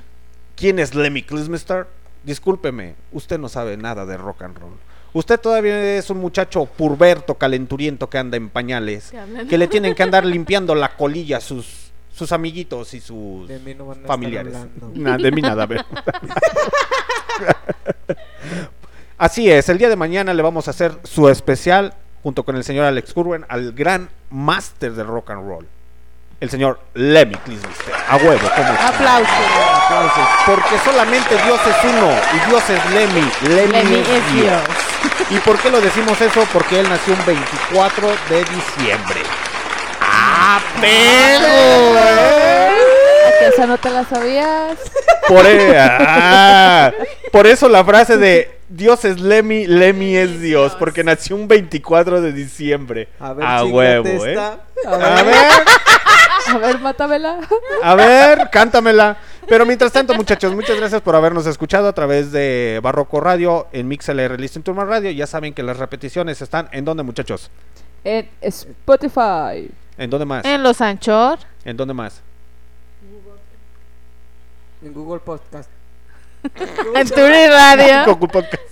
quién es Lemmy Kilmister, discúlpeme, usted no sabe nada de rock and roll. Usted todavía es un muchacho purberto, calenturiento que anda en pañales, que le tienen que andar limpiando la colilla a sus sus amiguitos y sus De mí no van a estar familiares. <laughs> Nah, de mí nada, a ver. <laughs> Así es, el día de mañana le vamos a hacer su especial junto con el señor Alex Curwen al gran máster del rock and roll. El señor Lemmy Kilmister. A huevo, como Aplausos. aplausos. Porque solamente Dios es uno y Dios es Lemmy. Lemmy, Lemmy es, es Dios. Dios. ¿Y por qué lo decimos eso? Porque él nació un 24 de diciembre. ¡Ah! ¡A pelo, eh! ¿A que esa no te la sabías? Por, e- ah, por eso la frase de Dios es Lemmy, Lemmy es Dios, porque nació un 24 de diciembre. A ver, A huevo, ¿eh? esta. A ver, A ver, mátamela. a ver, cántamela. Pero mientras tanto, muchachos, muchas gracias por habernos escuchado a través de Barroco Radio en MixLR Listen to My Radio. Ya saben que las repeticiones están en dónde, muchachos? En Spotify. ¿En dónde más? En Los Anchor. ¿En dónde más? En Google Podcast. <laughs> En Turi Radio. <laughs> Google Podcast.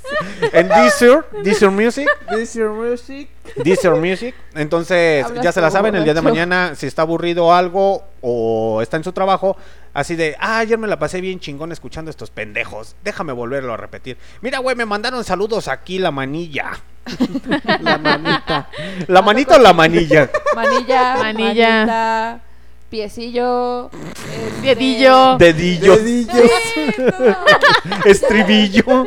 En Deezer, Deezer Music. This your music. Deezer Music. Entonces, Hablas ya se la saben, el día de mañana, si está aburrido o algo, o está en su trabajo, así de, ah, ayer me la pasé bien chingón escuchando estos pendejos. Déjame volverlo a repetir. Mira, güey, me mandaron saludos aquí, la manilla. <laughs> La manita. ¿La manita o la manilla? Manilla. Manilla. manita, piecillo. este, <laughs> Dedillo. Dedillos. Dedillos. <laughs> Estribillo.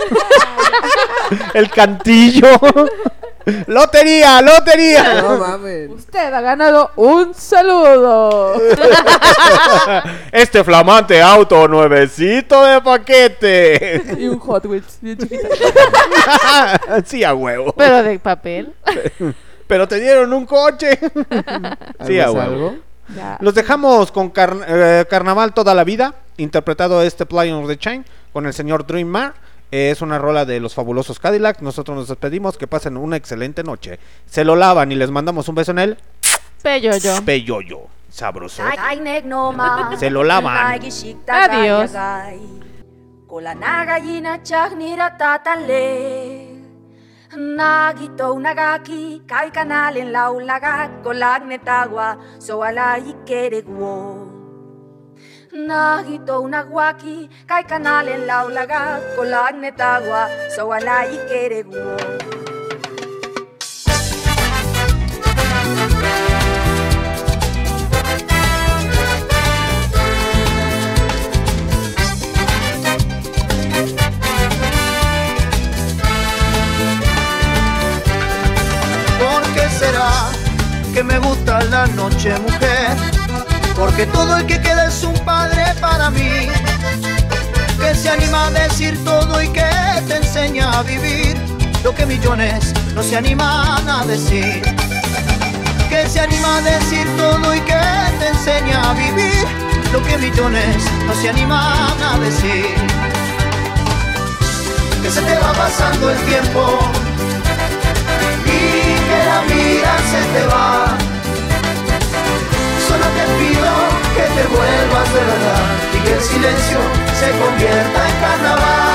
<laughs> El cantillo. Lotería, lotería. No mames. Usted ha ganado un saludo. Este flamante auto nuevecito de paquete. y un Hot Wheels bien chiquito. sí, a huevo. Pero de papel. Pero te dieron un coche. sí, a ¿Algo es huevo. algo? Ya. Los dejamos con Car- eh, Carnaval toda la vida, interpretado este Play on the Chain con el señor Dream Mar. Eh, es una rola de los fabulosos Cadillac. Nosotros nos despedimos. Que pasen una excelente noche. Se lo lavan y les mandamos un beso en el Peyoyo. peyoyo. Sabroso. Se lo lavan. Adiós. Nagito nagaki kai kanalen laulaga kolag netagua so ala ikeregwo Nagito nagwaki kai kanalen laulaga kolag netagua so ala ikeregwo será que me gusta la noche, mujer? Porque todo el que queda es un padre para mí. Que se anima a decir todo y que te enseña a vivir lo que millones no se animan a decir. Que se anima a decir todo y que te enseña a vivir lo que millones no se animan a decir. Que se te va pasando el tiempo la vida se te va. Solo te pido que te vuelvas de verdad y que el silencio se convierta en carnaval.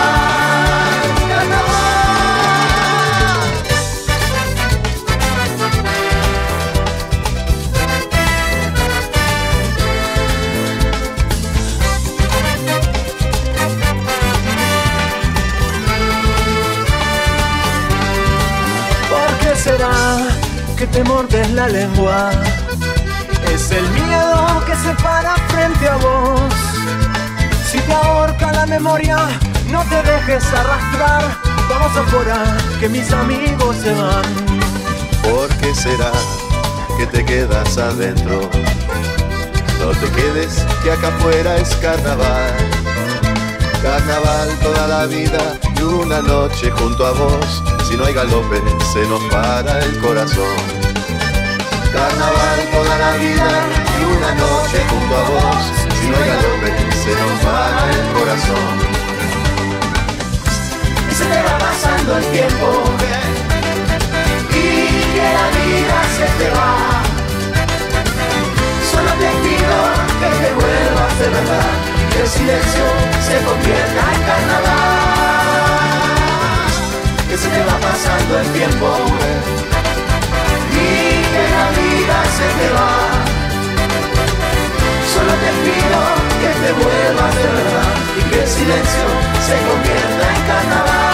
Te mordes la lengua? Es el miedo que se para frente a vos. Si te ahorca la memoria, no te dejes arrastrar. Vamos afuera, que mis amigos se van. ¿Por qué será que te quedas adentro? No te quedes, que acá afuera es carnaval. Carnaval toda la vida y una noche junto a vos. Si no hay galope, se nos para el corazón. Carnaval toda la vida y una noche junto a vos. Si no hay galope, se nos para el corazón. Y se te va pasando el tiempo y que la vida se te va. Solo te pido que te vuelvas de verdad que el silencio se convierta en carnaval. Que se te va pasando el tiempo la vida se te va. Solo te pido que te vuelvas de verdad y que el silencio se convierta en carnaval.